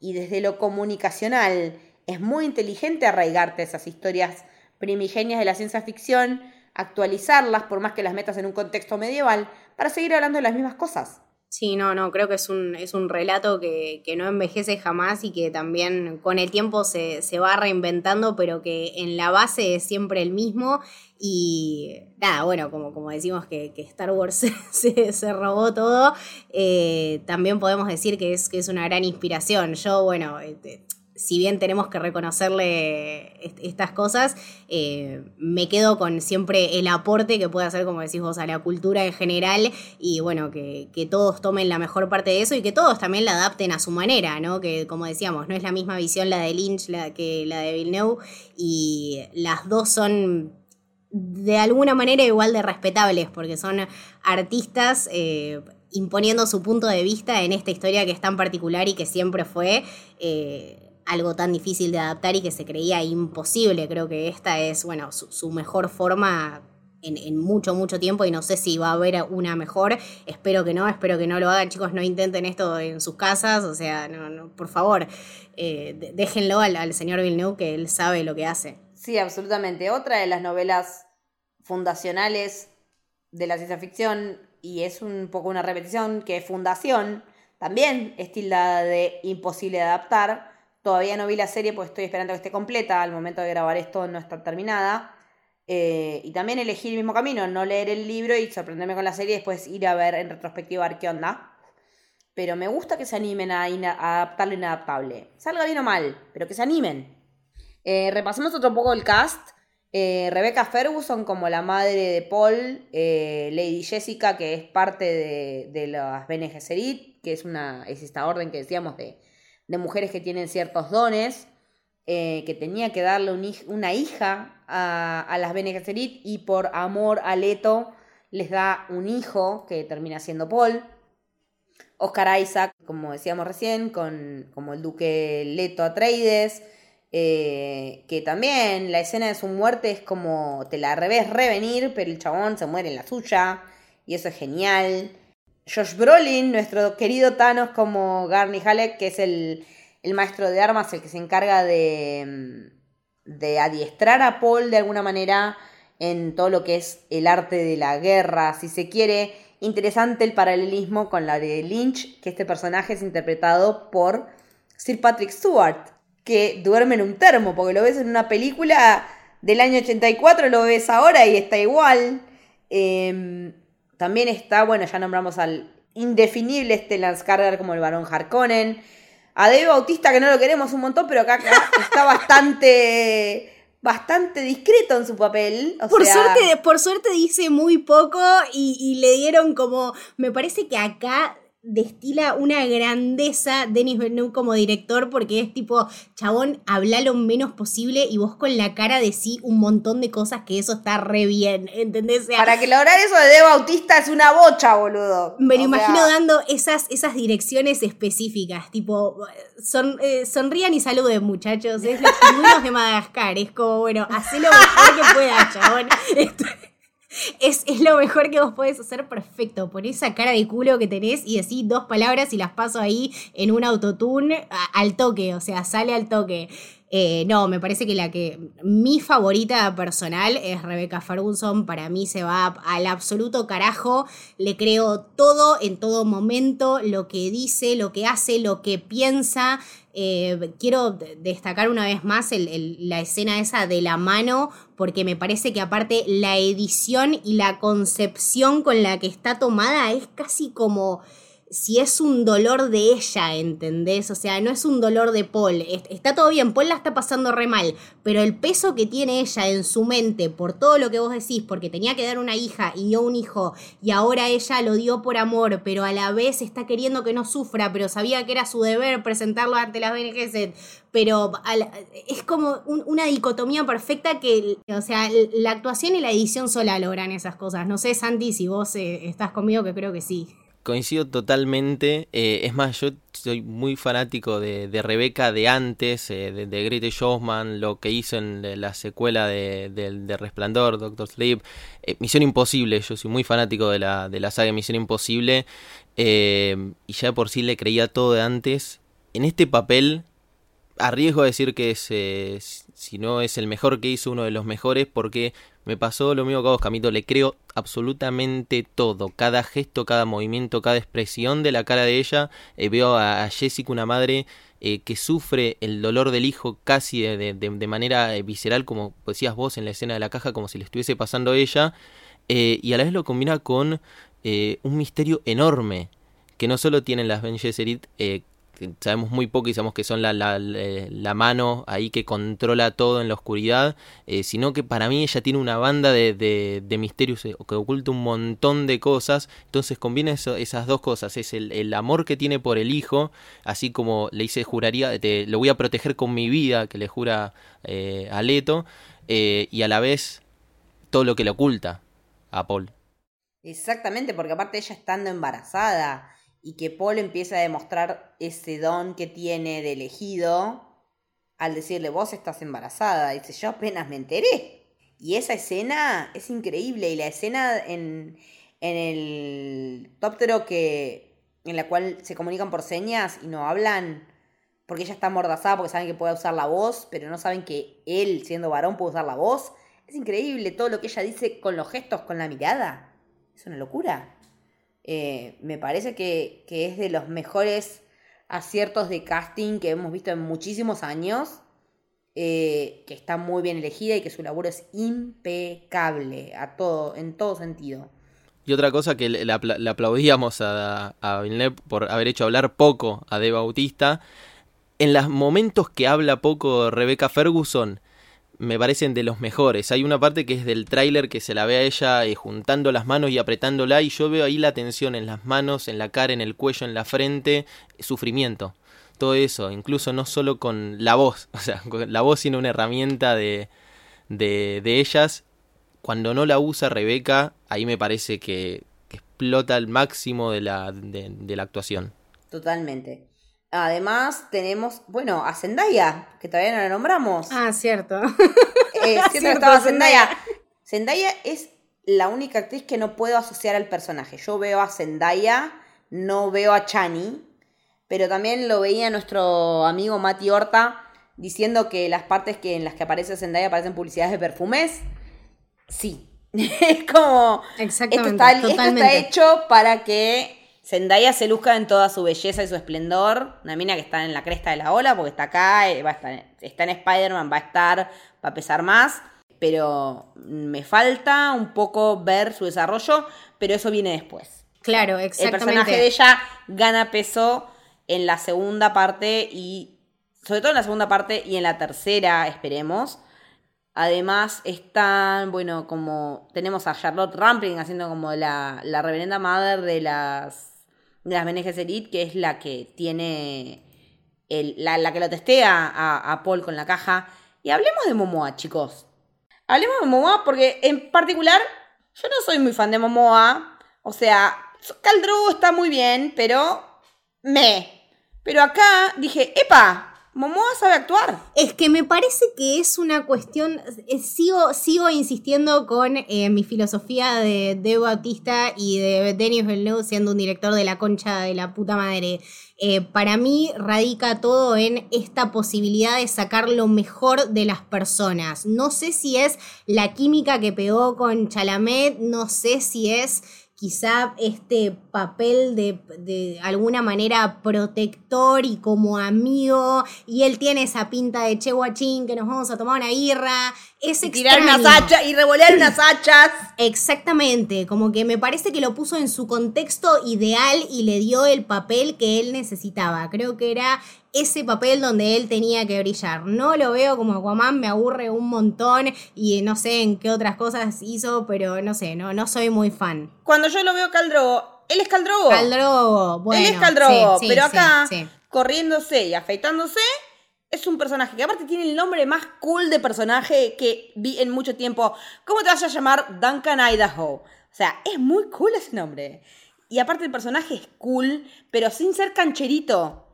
Y desde lo comunicacional es muy inteligente arraigarte esas historias primigenias de la ciencia ficción, actualizarlas por más que las metas en un contexto medieval, para seguir hablando de las mismas cosas. Sí, no, no, creo que es un, es un relato que, no envejece jamás y que también con el tiempo se, va reinventando, pero que en la base es siempre el mismo. Y nada, bueno, como, como decimos que, Star Wars se, se, robó todo, eh, también podemos decir que es, que es una gran inspiración. Yo, bueno, este, si bien tenemos que reconocerle estas cosas, eh, me quedo con siempre el aporte que puede hacer, como decís vos, a la cultura en general y bueno, que, todos tomen la mejor parte de eso y que todos también la adapten a su manera, ¿no? Que como decíamos, no es la misma visión la de Lynch la, que la de Villeneuve y las dos son de alguna manera igual de respetables porque son artistas. Eh, imponiendo su punto de vista en esta historia que es tan particular y que siempre fue eh, algo tan difícil de adaptar y que se creía imposible. Creo que esta es, bueno, su, mejor forma en, mucho, mucho tiempo y no sé si va a haber una mejor. Espero que no, espero que no lo hagan. Chicos, no intenten esto en sus casas, o sea, no, no por favor, eh, déjenlo al, señor Villeneuve que él sabe lo que hace. Sí, absolutamente. Otra de las novelas fundacionales de la ciencia ficción, y es un poco una repetición, que Fundación, también es tildada de imposible de adaptar. Todavía no vi la serie porque estoy esperando que esté completa. Al momento de grabar esto no está terminada. Eh, y también elegí el mismo camino, no leer el libro y sorprenderme con la serie y después ir a ver en retrospectiva a ver qué onda. Pero me gusta que se animen a, adaptar lo inadaptable. Salga bien o mal, pero que se animen. Eh, repasemos otro poco el cast. Eh, Rebecca Ferguson como la madre de Paul, eh, Lady Jessica, que es parte de, de las Bene Gesserit, que es, una, es esta orden que decíamos de, mujeres que tienen ciertos dones, que tenía que darle una hija a, las Bene Gesserit y por amor a Leto les da un hijo que termina siendo Paul. Oscar Isaac, como decíamos recién, con, como el duque Leto Atreides. Eh, que también la escena de su muerte es como te la revés revenir, pero el chabón se muere en la suya, y eso es genial. Josh Brolin, nuestro querido Thanos como Garni Halleck, que es el, maestro de armas, el que se encarga de, de adiestrar a Paul de alguna manera en todo lo que es el arte de la guerra, si se quiere. Interesante el paralelismo con la de Lynch, que este personaje es interpretado por Sir Patrick Stewart, que duerme en un termo, porque lo ves en una película del año 84, lo ves ahora y está igual. Em, también está, bueno, ya nombramos al indefinible Stellan Skarsgård como el varón Harkonnen. A Dave Bautista, que no lo queremos un montón, pero acá, está bastante bastante discreto en su papel. por, suerte, por suerte dice muy poco y, y, le dieron como. Me parece que acá destila una grandeza Denis Villeneuve como director porque es tipo, chabón, habla lo menos posible y vos con la cara de sí un montón de cosas que eso está re bien, ¿entendés? Para que lograr eso de De Bautista es una bocha, boludo. Me lo imagino dando esas, esas direcciones específicas, tipo, son, eh, sonrían y saluden muchachos, es los pingüinos de Madagascar, es como, bueno, hacé lo mejor que puedas, chabón. Es, lo mejor que vos podés hacer perfecto. Por esa cara de culo que tenés y decís dos palabras y las paso ahí en un autotune al toque, o sea, sale al toque. Eh, no, me parece que la que mi favorita personal es Rebecca Ferguson. Para mí se va al absoluto carajo. Le creo todo en todo momento, lo que dice, lo que hace, lo que piensa. Eh, quiero destacar una vez más la escena esa de la mano, porque me parece que aparte la edición y la concepción con la que está tomada es casi como si es un dolor de ella, ¿entendés? O sea, no es un dolor de Paul. Está todo bien, Paul la está pasando re mal, pero el peso que tiene ella en su mente por todo lo que vos decís, porque tenía que dar una hija y dio un hijo, y ahora ella lo dio por amor, pero a la vez está queriendo que no sufra, pero sabía que era su deber presentarlo ante las BNGZ, pero es como una dicotomía perfecta que, o sea, la actuación y la edición sola logran esas cosas. No sé, Santi, si vos eh, estás conmigo, que creo que sí coincido totalmente. Eh, es más, yo soy muy fanático de, de Rebeca de antes, eh, de, de Grete Schossman, lo que hizo en la secuela de, de Resplandor, Doctor Sleep. Eh, Misión Imposible, yo soy muy fanático de la, de la saga Misión Imposible. y ya por sí le creía todo de antes. En este papel, arriesgo a decir que es, si no es el mejor que hizo, uno de los mejores, porque me pasó lo mismo que a vos, Camito. Le creo absolutamente todo. Cada gesto, cada movimiento, cada expresión de la cara de ella. Eh, veo a, Jessica, una madre eh, que sufre el dolor del hijo casi de, manera eh, visceral, como decías vos en la escena de la caja, como si le estuviese pasando a ella. y a la vez lo combina con un misterio enorme. Que no solo tienen las Ben sabemos muy poco y sabemos que son la, la, mano ahí que controla todo en la oscuridad, eh, sino que para mí ella tiene una banda de, de, misterios eh, que oculta un montón de cosas, entonces combina esas dos cosas, es el, amor que tiene por el hijo, así como le dice juraría, te, lo voy a proteger con mi vida, que le jura eh, a Leto, y a la vez todo lo que le oculta a Paul. Exactamente, porque aparte ella estando embarazada, y que Paul empieza a demostrar ese don que tiene de elegido, al decirle, vos estás embarazada. Dice, yo apenas me enteré. Y esa escena es increíble. Y la escena en, en el tóptero que, en la cual se comunican por señas y no hablan, porque ella está amordazada porque saben que puede usar la voz, pero no saben que él, siendo varón, puede usar la voz. Es increíble todo lo que ella dice con los gestos, con la mirada. Es una locura. Eh, me parece que, que es de los mejores aciertos de casting que hemos visto en muchísimos años. Eh, que está muy bien elegida y que su laburo es impecable a todo, en todo sentido. Y otra cosa que le, aplaudíamos a, a por haber hecho hablar poco a De Bautista, en los momentos que habla poco Rebecca Ferguson, me parecen de los mejores. Hay una parte que es del tráiler que se la ve a ella eh, juntando las manos y apretándola y yo veo ahí la tensión en las manos, en la cara, en el cuello, en la frente, sufrimiento. Todo eso, incluso no solo con la voz, o sea, la voz sino una herramienta de, de, de ellas. Cuando no la usa Rebeca, ahí me parece que, explota al máximo de la, de la actuación. Totalmente. Además, tenemos, bueno, a Zendaya, que todavía no la nombramos. Ah, cierto. Eh, cierto, estaba Zendaya. Zendaya es la única actriz que no puedo asociar al personaje. Yo veo a Zendaya, no veo a Chani, pero también lo veía nuestro amigo Mati Horta diciendo que las partes que en las que aparece Zendaya aparecen publicidades de perfumes. Sí. es como. Exactamente. Esto está, esto está hecho para que Zendaya se luzca en toda su belleza y su esplendor. Una mina que está en la cresta de la ola porque está acá, eh, va a estar, está en Spider-Man, va a estar, va a pesar más. Pero me falta un poco ver su desarrollo, pero eso viene después. Claro, exactamente. El personaje de ella gana peso en la segunda parte y sobre todo en la segunda parte y en la tercera, esperemos. Además están, bueno, como tenemos a Charlotte Rampling haciendo como la, la reverenda madre de las las Bene Gesserit, que es la que tiene. El, la, que lo testea a, a, Paul con la caja. Y hablemos de Momoa, chicos. Hablemos de Momoa porque, en particular, yo no soy muy fan de Momoa. O sea, Caldro está muy bien, pero. Me. Pero acá dije, ¡epa! Momoa sabe actuar. Es que me parece que es una cuestión. Eh, sigo, sigo insistiendo con eh, mi filosofía de De Bautista y de Denis Villeneuve siendo un director de la concha de la puta madre. Eh, para mí radica todo en esta posibilidad de sacar lo mejor de las personas. No sé si es la química que pegó con Chalamet, no sé si es quizá este papel de, de, alguna manera protector y como amigo, y él tiene esa pinta de che guachín que nos vamos a tomar una irra, es y tirar unas hachas y revolear unas hachas. Exactamente, como que me parece que lo puso en su contexto ideal y le dio el papel que él necesitaba. Creo que era ese papel donde él tenía que brillar. No lo veo como Aquaman, me aburre un montón y no sé en qué otras cosas hizo, pero no sé, no, no soy muy fan. Cuando yo lo veo Caldrogo, él es Caldrogo. Caldrogo, bueno. Él es Caldrogo, pero acá, corriéndose y afeitándose, un personaje que aparte tiene el nombre más cool de personaje que vi en mucho tiempo. ¿Cómo te vas a llamar? Duncan Idaho. O sea, es muy cool ese nombre. Y aparte el personaje es cool, pero sin ser cancherito.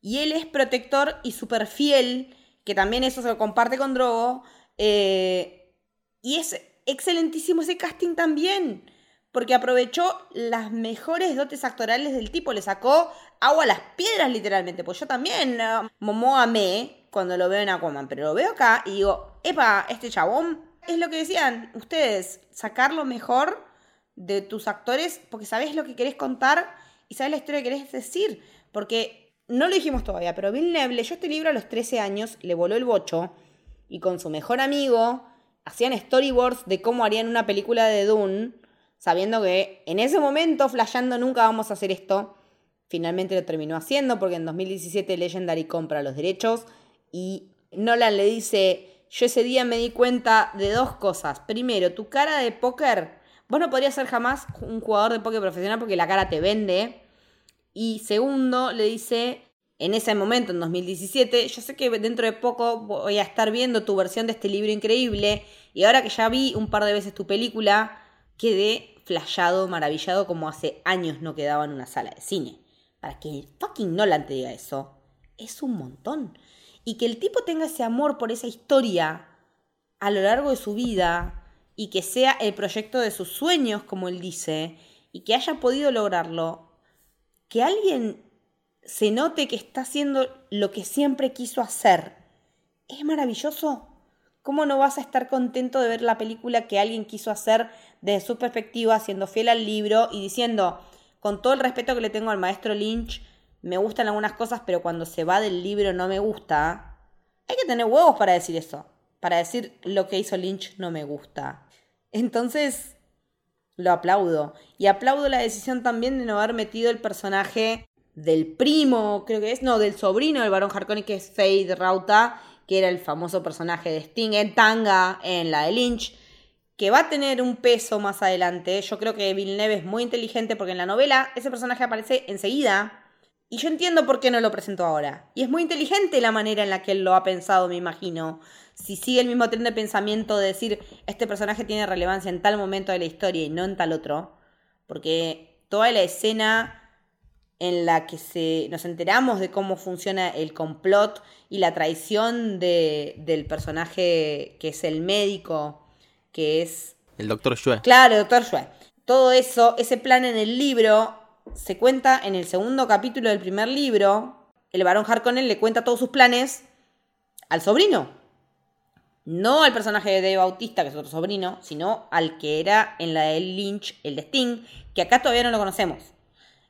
Y él es protector y súper fiel, que también eso se lo comparte con Drogo. Eh, y es excelentísimo ese casting también, porque aprovechó las mejores dotes actorales del tipo, le sacó agua a las piedras literalmente, pues yo también Momo amé cuando lo veo en Aquaman, pero lo veo acá y digo, epa, este chabón es lo que decían ustedes, sacar lo mejor de tus actores porque sabes lo que querés contar y sabes la historia que querés decir, porque no lo dijimos todavía, pero Villeneuve leyó este libro a los 13 años, le voló el bocho y con su mejor amigo hacían storyboards de cómo harían una película de Dune, sabiendo que en ese momento, flasheando, nunca vamos a hacer esto. Finalmente lo terminó haciendo porque en 2017 Legendary compra los derechos y Nolan le dice, yo ese día me di cuenta de dos cosas. Primero, tu cara de póker, vos no podrías ser jamás un jugador de póker profesional porque la cara te vende. Y segundo, le dice, en ese momento, en 2017, yo sé que dentro de poco voy a estar viendo tu versión de este libro increíble. Y ahora que ya vi un par de veces tu película, quedé flashado, maravillado, como hace años no quedaba en una sala de cine. Para que fucking Nolan te diga eso, es un montón. y que el tipo tenga ese amor por esa historia a lo largo de su vida y que sea el proyecto de sus sueños, como él dice, y que haya podido lograrlo, que alguien se note que está haciendo lo que siempre quiso hacer, es maravilloso. ¿Cómo no vas a estar contento de ver la película que alguien quiso hacer desde su perspectiva, siendo fiel al libro y diciendo, con todo el respeto que le tengo al maestro Lynch, me gustan algunas cosas, pero cuando se va del libro no me gusta? Hay que tener huevos para decir eso, para decir lo que hizo Lynch no me gusta. Entonces, lo aplaudo. Y aplaudo la decisión también de no haber metido el personaje del primo, creo que es, no, del sobrino del varón Harkonnen, que es Fade Rauta, que era el famoso personaje de Sting en Tanga, en la de Lynch, que va a tener un peso más adelante. Yo creo que Villeneuve es muy inteligente porque en la novela ese personaje aparece enseguida. Y yo entiendo por qué no lo presentó ahora. Y es muy inteligente la manera en la que él lo ha pensado, me imagino. Si sigue el mismo tren de pensamiento de decir, este personaje tiene relevancia en tal momento de la historia y no en tal otro. Porque toda la escena en la que se, nos enteramos de cómo funciona el complot y la traición de, del personaje que es el médico, que es... El doctor Shue. Claro, el doctor Shue. Todo eso, ese plan en el libro, se cuenta en el segundo capítulo del primer libro. El varón Harkonnen le cuenta todos sus planes al sobrino. No al personaje de Dave Bautista, que es otro sobrino, sino al que era en la de Lynch, el de Sting, que acá todavía no lo conocemos.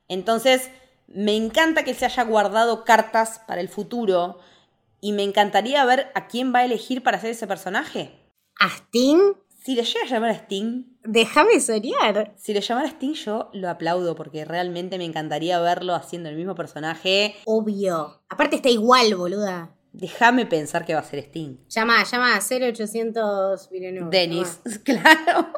Entonces, me encanta que se haya guardado cartas para el futuro y me encantaría ver a quién va a elegir para hacer ese personaje. ¿A Sting? Si le llega a llamar a Sting. Déjame soñar. Si le llamara a Sting, yo lo aplaudo porque realmente me encantaría verlo haciendo el mismo personaje. Obvio. Aparte está igual, boluda. Déjame pensar que va a ser Sting. Llama, llama a 0800 Dennis, claro.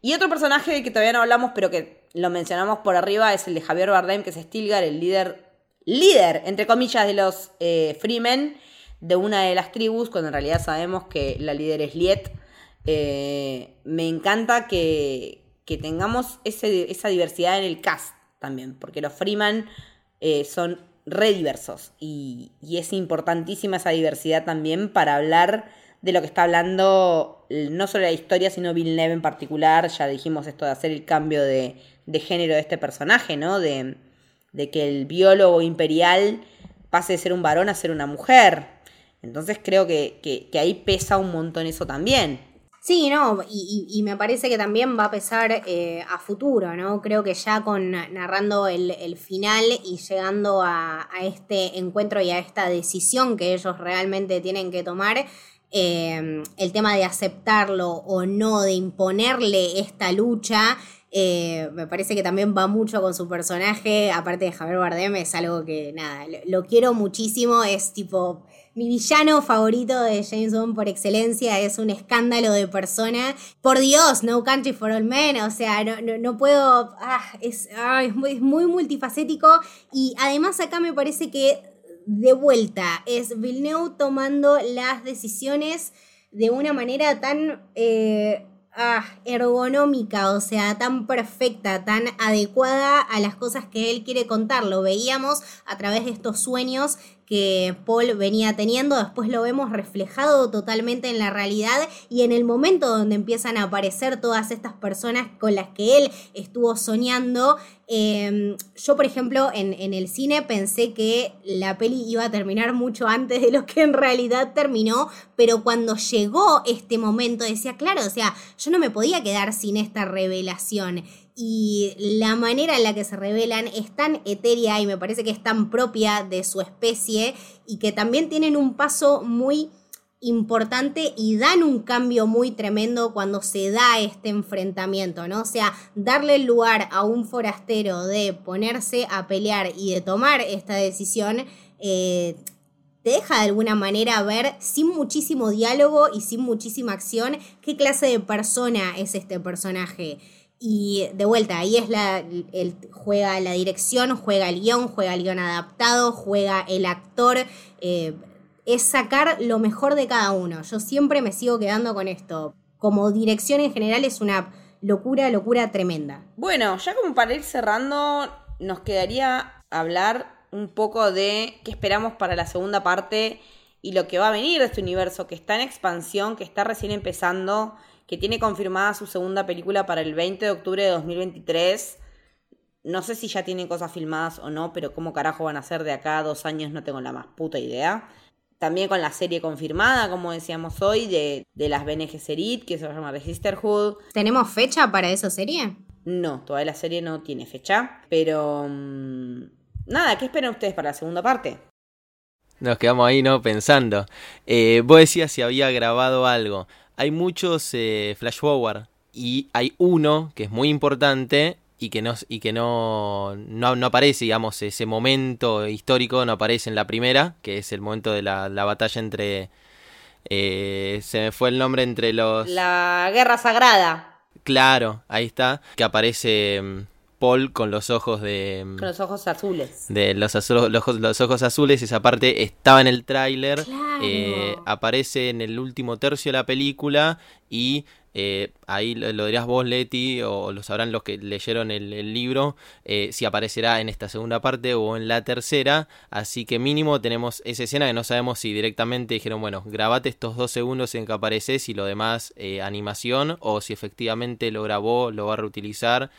Y otro personaje que todavía no hablamos, pero que lo mencionamos por arriba, es el de Javier Bardem, que es Stilgar, el líder, líder, entre comillas, de los eh, Freemen de una de las tribus, cuando en realidad sabemos que la líder es Liet. Eh, me encanta que, que tengamos esa diversidad en el cast también, porque los Freeman eh, son re diversos y, y es importantísima esa diversidad también para hablar de lo que está hablando no solo la historia, sino Villeneuve en particular. Ya dijimos esto de hacer el cambio de, de género de este personaje, ¿no? De, de, que el biólogo imperial pase de ser un varón a ser una mujer. Entonces creo que, que, ahí pesa un montón eso también. Sí, no, y, me parece que también va a pesar eh, a futuro, ¿no? Creo que ya con narrando el, final y llegando a, este encuentro y a esta decisión que ellos realmente tienen que tomar, Em, el tema de aceptarlo o no, de imponerle esta lucha, eh, me parece que también va mucho con su personaje, aparte de Javier Bardem, es algo que, nada, lo, quiero muchísimo, es tipo... Mi villano favorito de James Bond por excelencia es un escándalo de persona. Por Dios, No Country for All Men. O sea, no, no, puedo. Ah, es, es muy multifacético. Y además acá me parece que de vuelta, es Villeneuve tomando las decisiones de una manera tan eh, ah, ergonómica, o sea, tan perfecta, tan adecuada a las cosas que él quiere contar. Lo veíamos a través de estos sueños que Paul venía teniendo, después lo vemos reflejado totalmente en la realidad y en el momento donde empiezan a aparecer todas estas personas con las que él estuvo soñando. Em, yo, por ejemplo, en, en, el cine pensé que la peli iba a terminar mucho antes de lo que en realidad terminó, pero cuando llegó este momento decía, claro, o sea, yo no me podía quedar sin esta revelación y la manera en la que se revelan es tan etérea y me parece que es tan propia de su especie y que también tienen un paso muy importante y dan un cambio muy tremendo cuando se da este enfrentamiento, ¿no? O sea, darle el lugar a un forastero de ponerse a pelear y de tomar esta decisión, eh, te deja de alguna manera ver, sin muchísimo diálogo y sin muchísima acción, qué clase de persona es este personaje. Y de vuelta, ahí es la, el, juega la dirección, juega el guion, juega el guion adaptado, juega el actor. Eh, es sacar lo mejor de cada uno. Yo siempre me sigo quedando con esto. Como dirección en general es una locura, locura tremenda. Bueno, ya como para ir cerrando, nos quedaría hablar un poco de qué esperamos para la segunda parte y lo que va a venir de este universo, que está en expansión, que está recién empezando, que tiene confirmada su segunda película para el 20 de octubre de 2023. No sé si ya tienen cosas filmadas o no, pero cómo carajo van a ser de acá a dos años no tengo la más puta idea. También con la serie confirmada, como decíamos hoy, de, de las Bene Gesserit, que se va a llamar The Sisterhood. ¿Tenemos fecha para esa serie? No, todavía la serie no tiene fecha, pero... mm, nada, ¿qué esperan ustedes para la segunda parte? Nos quedamos ahí, ¿no? Pensando. Eh, vos decías si había grabado algo. Hay muchos eh, flash forward y hay uno que es muy importante y que no, y que no, no, no aparece, digamos, ese momento histórico no aparece en la primera, que es el momento de la, la batalla entre... eh, se me fue el nombre entre los... La Guerra Sagrada, Claro, ahí está, que aparece mm, Paul con los ojos de... mm, con los ojos azules. de los, azu- los, ojos- los ojos azules, esa parte estaba en el tráiler, Claro. eh, aparece en el último tercio de la película y eh, ahí lo, lo dirás vos, Leti, o lo sabrán los que leyeron el, el libro, eh, si aparecerá en esta segunda parte o en la tercera, así que mínimo tenemos esa escena que no sabemos si directamente dijeron, bueno, grabate estos dos segundos en que apareces y lo demás eh, animación, o si efectivamente lo grabó, lo va a reutilizar.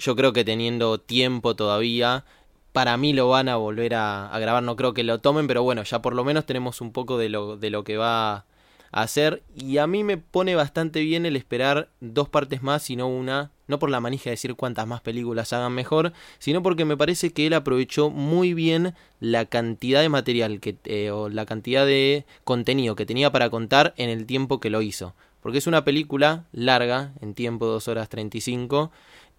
Yo creo que teniendo tiempo todavía, para mí lo van a volver a, grabar. No creo que lo tomen, pero bueno, ya por lo menos tenemos un poco de lo, de lo que va a hacer. Y a mí me pone bastante bien el esperar dos partes más y no una. No por la manija de decir cuántas más películas hagan mejor, sino porque me parece que él aprovechó muy bien la cantidad de material que, eh, o la cantidad de contenido que tenía para contar en el tiempo que lo hizo. Porque es una película larga, en tiempo 2 horas 35,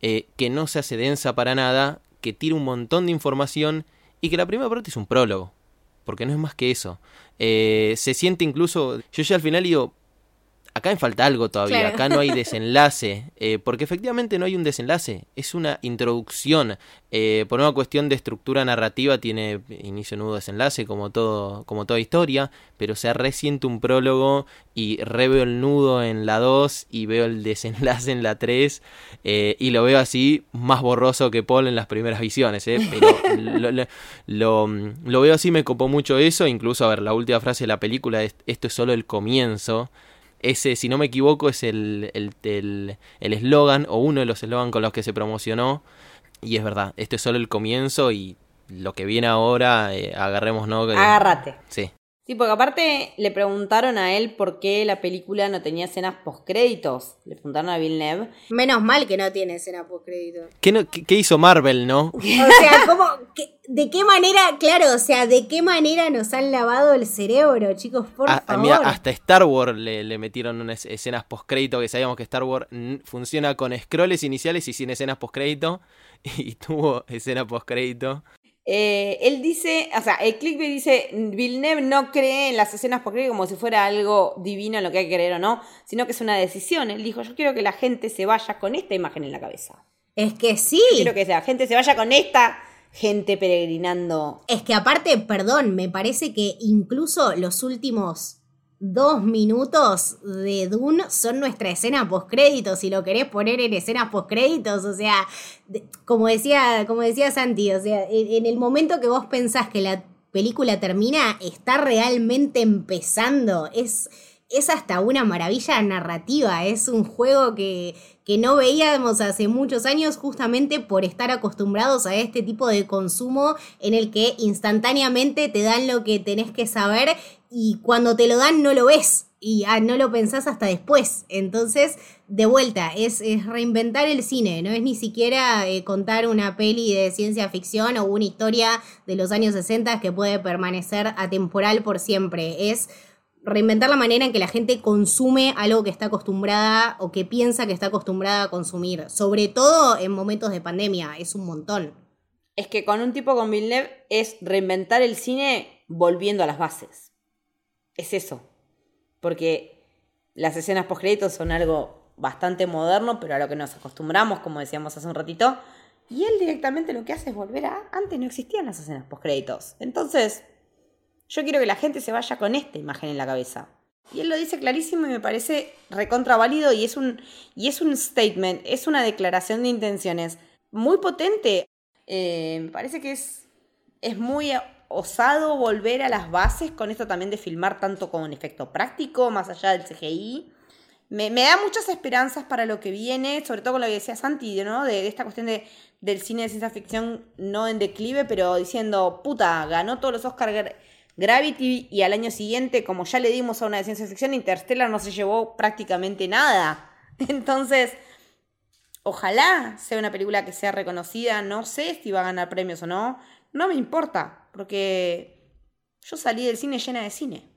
eh, que no se hace densa para nada, que tira un montón de información y que la primera parte es un prólogo, porque no es más que eso. Eh, se siente incluso, yo ya al final digo, acá me falta algo todavía, Claro. acá no hay desenlace, eh, porque efectivamente no hay un desenlace, es una introducción, eh, por una cuestión de estructura narrativa tiene inicio, nudo, desenlace, como, todo, como toda historia, pero se resiente un prólogo y reveo el nudo en la 2 y veo el desenlace en la 3 eh, y lo veo así más borroso que Paul en las primeras visiones, eh, pero lo, lo- lo, lo veo así, me copó mucho eso, incluso a ver, la última frase de la película es esto es solo el comienzo. Ese, si no me equivoco, es el el- el- el eslogan o uno de los eslogans con los que se promocionó. Y es verdad, esto es solo el comienzo y lo que viene ahora, eh, agarrémonos, que- Agárrate. Sí. Sí, porque aparte le preguntaron a él por qué la película no tenía escenas postcréditos. Le preguntaron a Villeneuve. Menos mal que no tiene escena postcrédito. ¿Qué, no- qué- qué hizo Marvel, no? O sea, ¿cómo, qué- ¿de qué manera, claro, o sea, de qué manera nos han lavado el cerebro, chicos, por Ah, favor? mira, hasta Star Wars le, le metieron unas escenas postcrédito que sabíamos que Star Wars funciona con scrolls iniciales y sin escenas postcrédito. Y tuvo escena postcrédito. Eh, él dice, o sea, el clickbait dice, Villeneuve no cree en las escenas postcrédito como si fuera algo divino en lo que hay que creer o no, sino que es una decisión. Él dijo, yo quiero que la gente se vaya con esta imagen en la cabeza. Es que sí. Yo quiero que la gente se vaya con esta gente peregrinando. Es que aparte, perdón, me parece que incluso los últimos dos minutos de Dune son nuestra escena postcréditos, si lo querés poner en escenas postcréditos, o sea, como decía, como decía Santi, o sea, en, en el momento que vos pensás que la película termina, está realmente empezando, es, es hasta una maravilla narrativa, es un juego que, que no veíamos hace muchos años justamente por estar acostumbrados a este tipo de consumo en el que instantáneamente te dan lo que tenés que saber y cuando te lo dan no lo ves y ah, no lo pensás hasta después. Entonces, de vuelta, es, es reinventar el cine, no es ni siquiera eh, contar una peli de ciencia ficción o una historia de los años 60 que puede permanecer atemporal por siempre, es reinventar la manera en que la gente consume algo que está acostumbrada o que piensa que está acostumbrada a consumir, sobre todo en momentos de pandemia, es un montón. Es que con un tipo con Villeneuve es reinventar el cine volviendo a las bases. Es eso. Porque las escenas postcréditos son algo bastante moderno, pero a lo que nos acostumbramos, como decíamos hace un ratito. Y él directamente lo que hace es volver a... Antes no existían las escenas postcréditos. Entonces, yo quiero que la gente se vaya con esta imagen en la cabeza. Y él lo dice clarísimo y me parece recontra válido y es un, y es un statement, es una declaración de intenciones muy potente. Eh, me parece que es, es muy osado volver a las bases con esto también de filmar tanto con efecto práctico, más allá del CGI. Me, da muchas esperanzas para lo que viene, sobre todo con lo que decía Santi, ¿no? De, esta cuestión de, del cine de ciencia ficción no en declive, pero diciendo, puta, ganó todos los Oscars Gravity y al año siguiente, como ya le dimos a una de ciencia ficción, Interstellar no se llevó prácticamente nada. Entonces, ojalá sea una película que sea reconocida, no sé si va a ganar premios o no, no me importa, porque yo salí del cine llena de cine.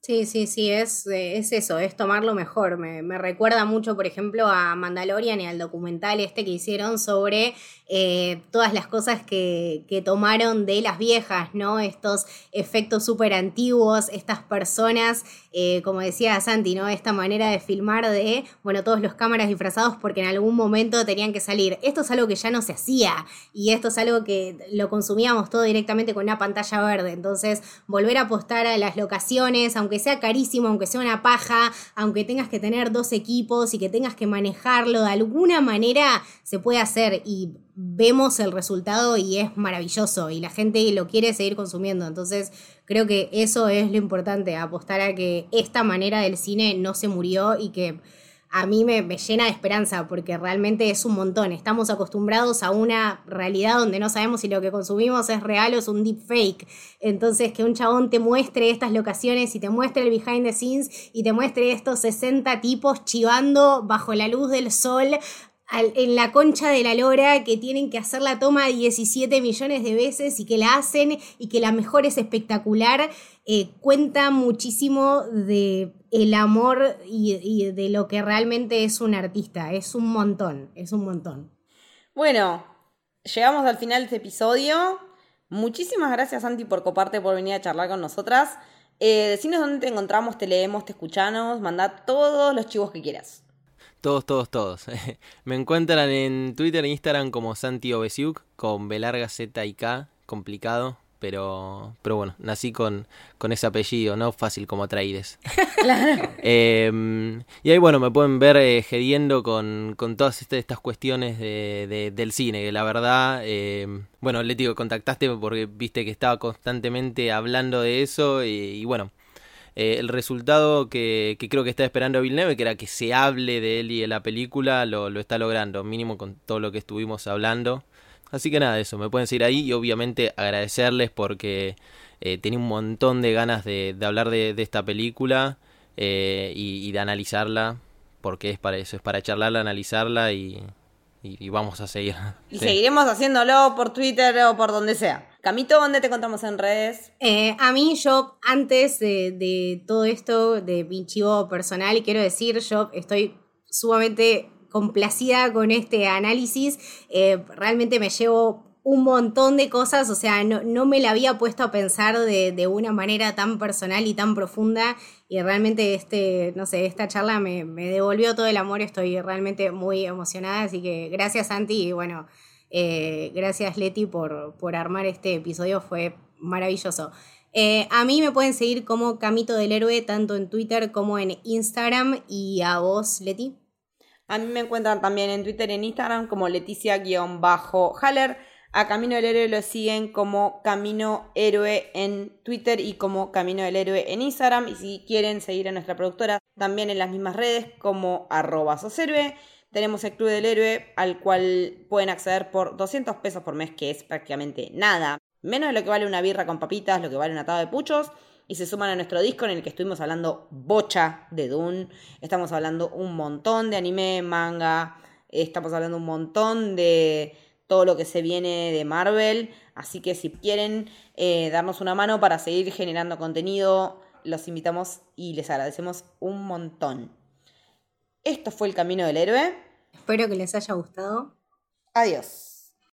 Sí, sí, sí, es, eh, es eso, es tomarlo mejor. Me, me, recuerda mucho, por ejemplo, a Mandalorian y al documental este que hicieron sobre eh, todas las cosas que, que, tomaron de las viejas, ¿no? Estos efectos súper antiguos, estas personas, eh, como decía Santi, ¿no? Esta manera de filmar de, bueno, todos los cámaras disfrazados porque en algún momento tenían que salir. Esto es algo que ya no se hacía y esto es algo que lo consumíamos todo directamente con una pantalla verde. Entonces, volver a apostar a las locaciones, aunque sea carísimo, aunque sea una paja, aunque tengas que tener dos equipos y que tengas que manejarlo, de alguna manera se puede hacer y vemos el resultado y es maravilloso y la gente lo quiere seguir consumiendo. Entonces creo que eso es lo importante, apostar a que esta manera del cine no se murió y que a mí me, llena de esperanza porque realmente es un montón. Estamos acostumbrados a una realidad donde no sabemos si lo que consumimos es real o es un deep fake. Entonces, que un chabón te muestre estas locaciones y te muestre el behind the scenes y te muestre estos 60 tipos chivando bajo la luz del sol en la concha de la lora que tienen que hacer la toma 17 millones de veces y que la hacen y que la mejor es espectacular, eh, cuenta muchísimo de el amor y, y, de lo que realmente es un artista. Es un montón, es un montón. Bueno, llegamos al final de este episodio. Muchísimas gracias, Santi, por coparte, por venir a charlar con nosotras. Eh, decinos dónde te encontramos, te leemos, te escuchamos, manda todos los chivos que quieras. Todos, todos, todos. Me encuentran en Twitter e Instagram como Santi Obesiuk, con B larga Z y K, complicado, pero, pero bueno, nací con, con ese apellido, ¿no? Fácil como Traides. Em, y ahí, bueno, me pueden ver eh, gediendo con, con todas este, estas cuestiones de, del cine, que la verdad, eh, bueno, le digo, contactaste porque viste que estaba constantemente hablando de eso y bueno, eh, el resultado que, creo que está esperando Bill Neve, que era que se hable de él y de la película, lo, está logrando, mínimo con todo lo que estuvimos hablando. Así que nada, eso, me pueden seguir ahí y obviamente agradecerles porque eh, tenía un montón de ganas de, hablar de, esta película eh, y, de analizarla, porque es para eso, es para charlarla, analizarla y, vamos a seguir. Y seguiremos haciéndolo por Twitter o por donde sea. Camito, ¿dónde te contamos en redes? Eh, a mí, yo, antes de, todo esto, de mi chivo personal, quiero decir, yo estoy sumamente complacida con este análisis. Eh, realmente me llevo un montón de cosas, o sea, no, me la había puesto a pensar de, una manera tan personal y tan profunda y realmente este, no sé, esta charla me, me devolvió todo el amor, estoy realmente muy emocionada, así que gracias Santi y bueno, eh, gracias Leti por, por, armar este episodio, fue maravilloso. Eh, a mí me pueden seguir como Camito del Héroe, tanto en Twitter como en Instagram. ¿Y a vos, Leti? A mí me encuentran también en Twitter y en Instagram como Leticia-Haller. A Camino del Héroe lo siguen como Camino Héroe en Twitter y como Camino del Héroe en Instagram. Y si quieren seguir a nuestra productora, también en las mismas redes como arroba soserve. Tenemos el Club del Héroe, al cual pueden acceder por 200 pesos por mes, que es prácticamente nada. Menos de lo que vale una birra con papitas, lo que vale un atado de puchos. Y se suman a nuestro disco en el que estuvimos hablando bocha de Dune. Estamos hablando un montón de anime, manga. Estamos hablando un montón de todo lo que se viene de Marvel. Así que si quieren eh, darnos una mano para seguir generando contenido, los invitamos y les agradecemos un montón. Esto fue El Camino del Héroe. Espero que les haya gustado. Adiós.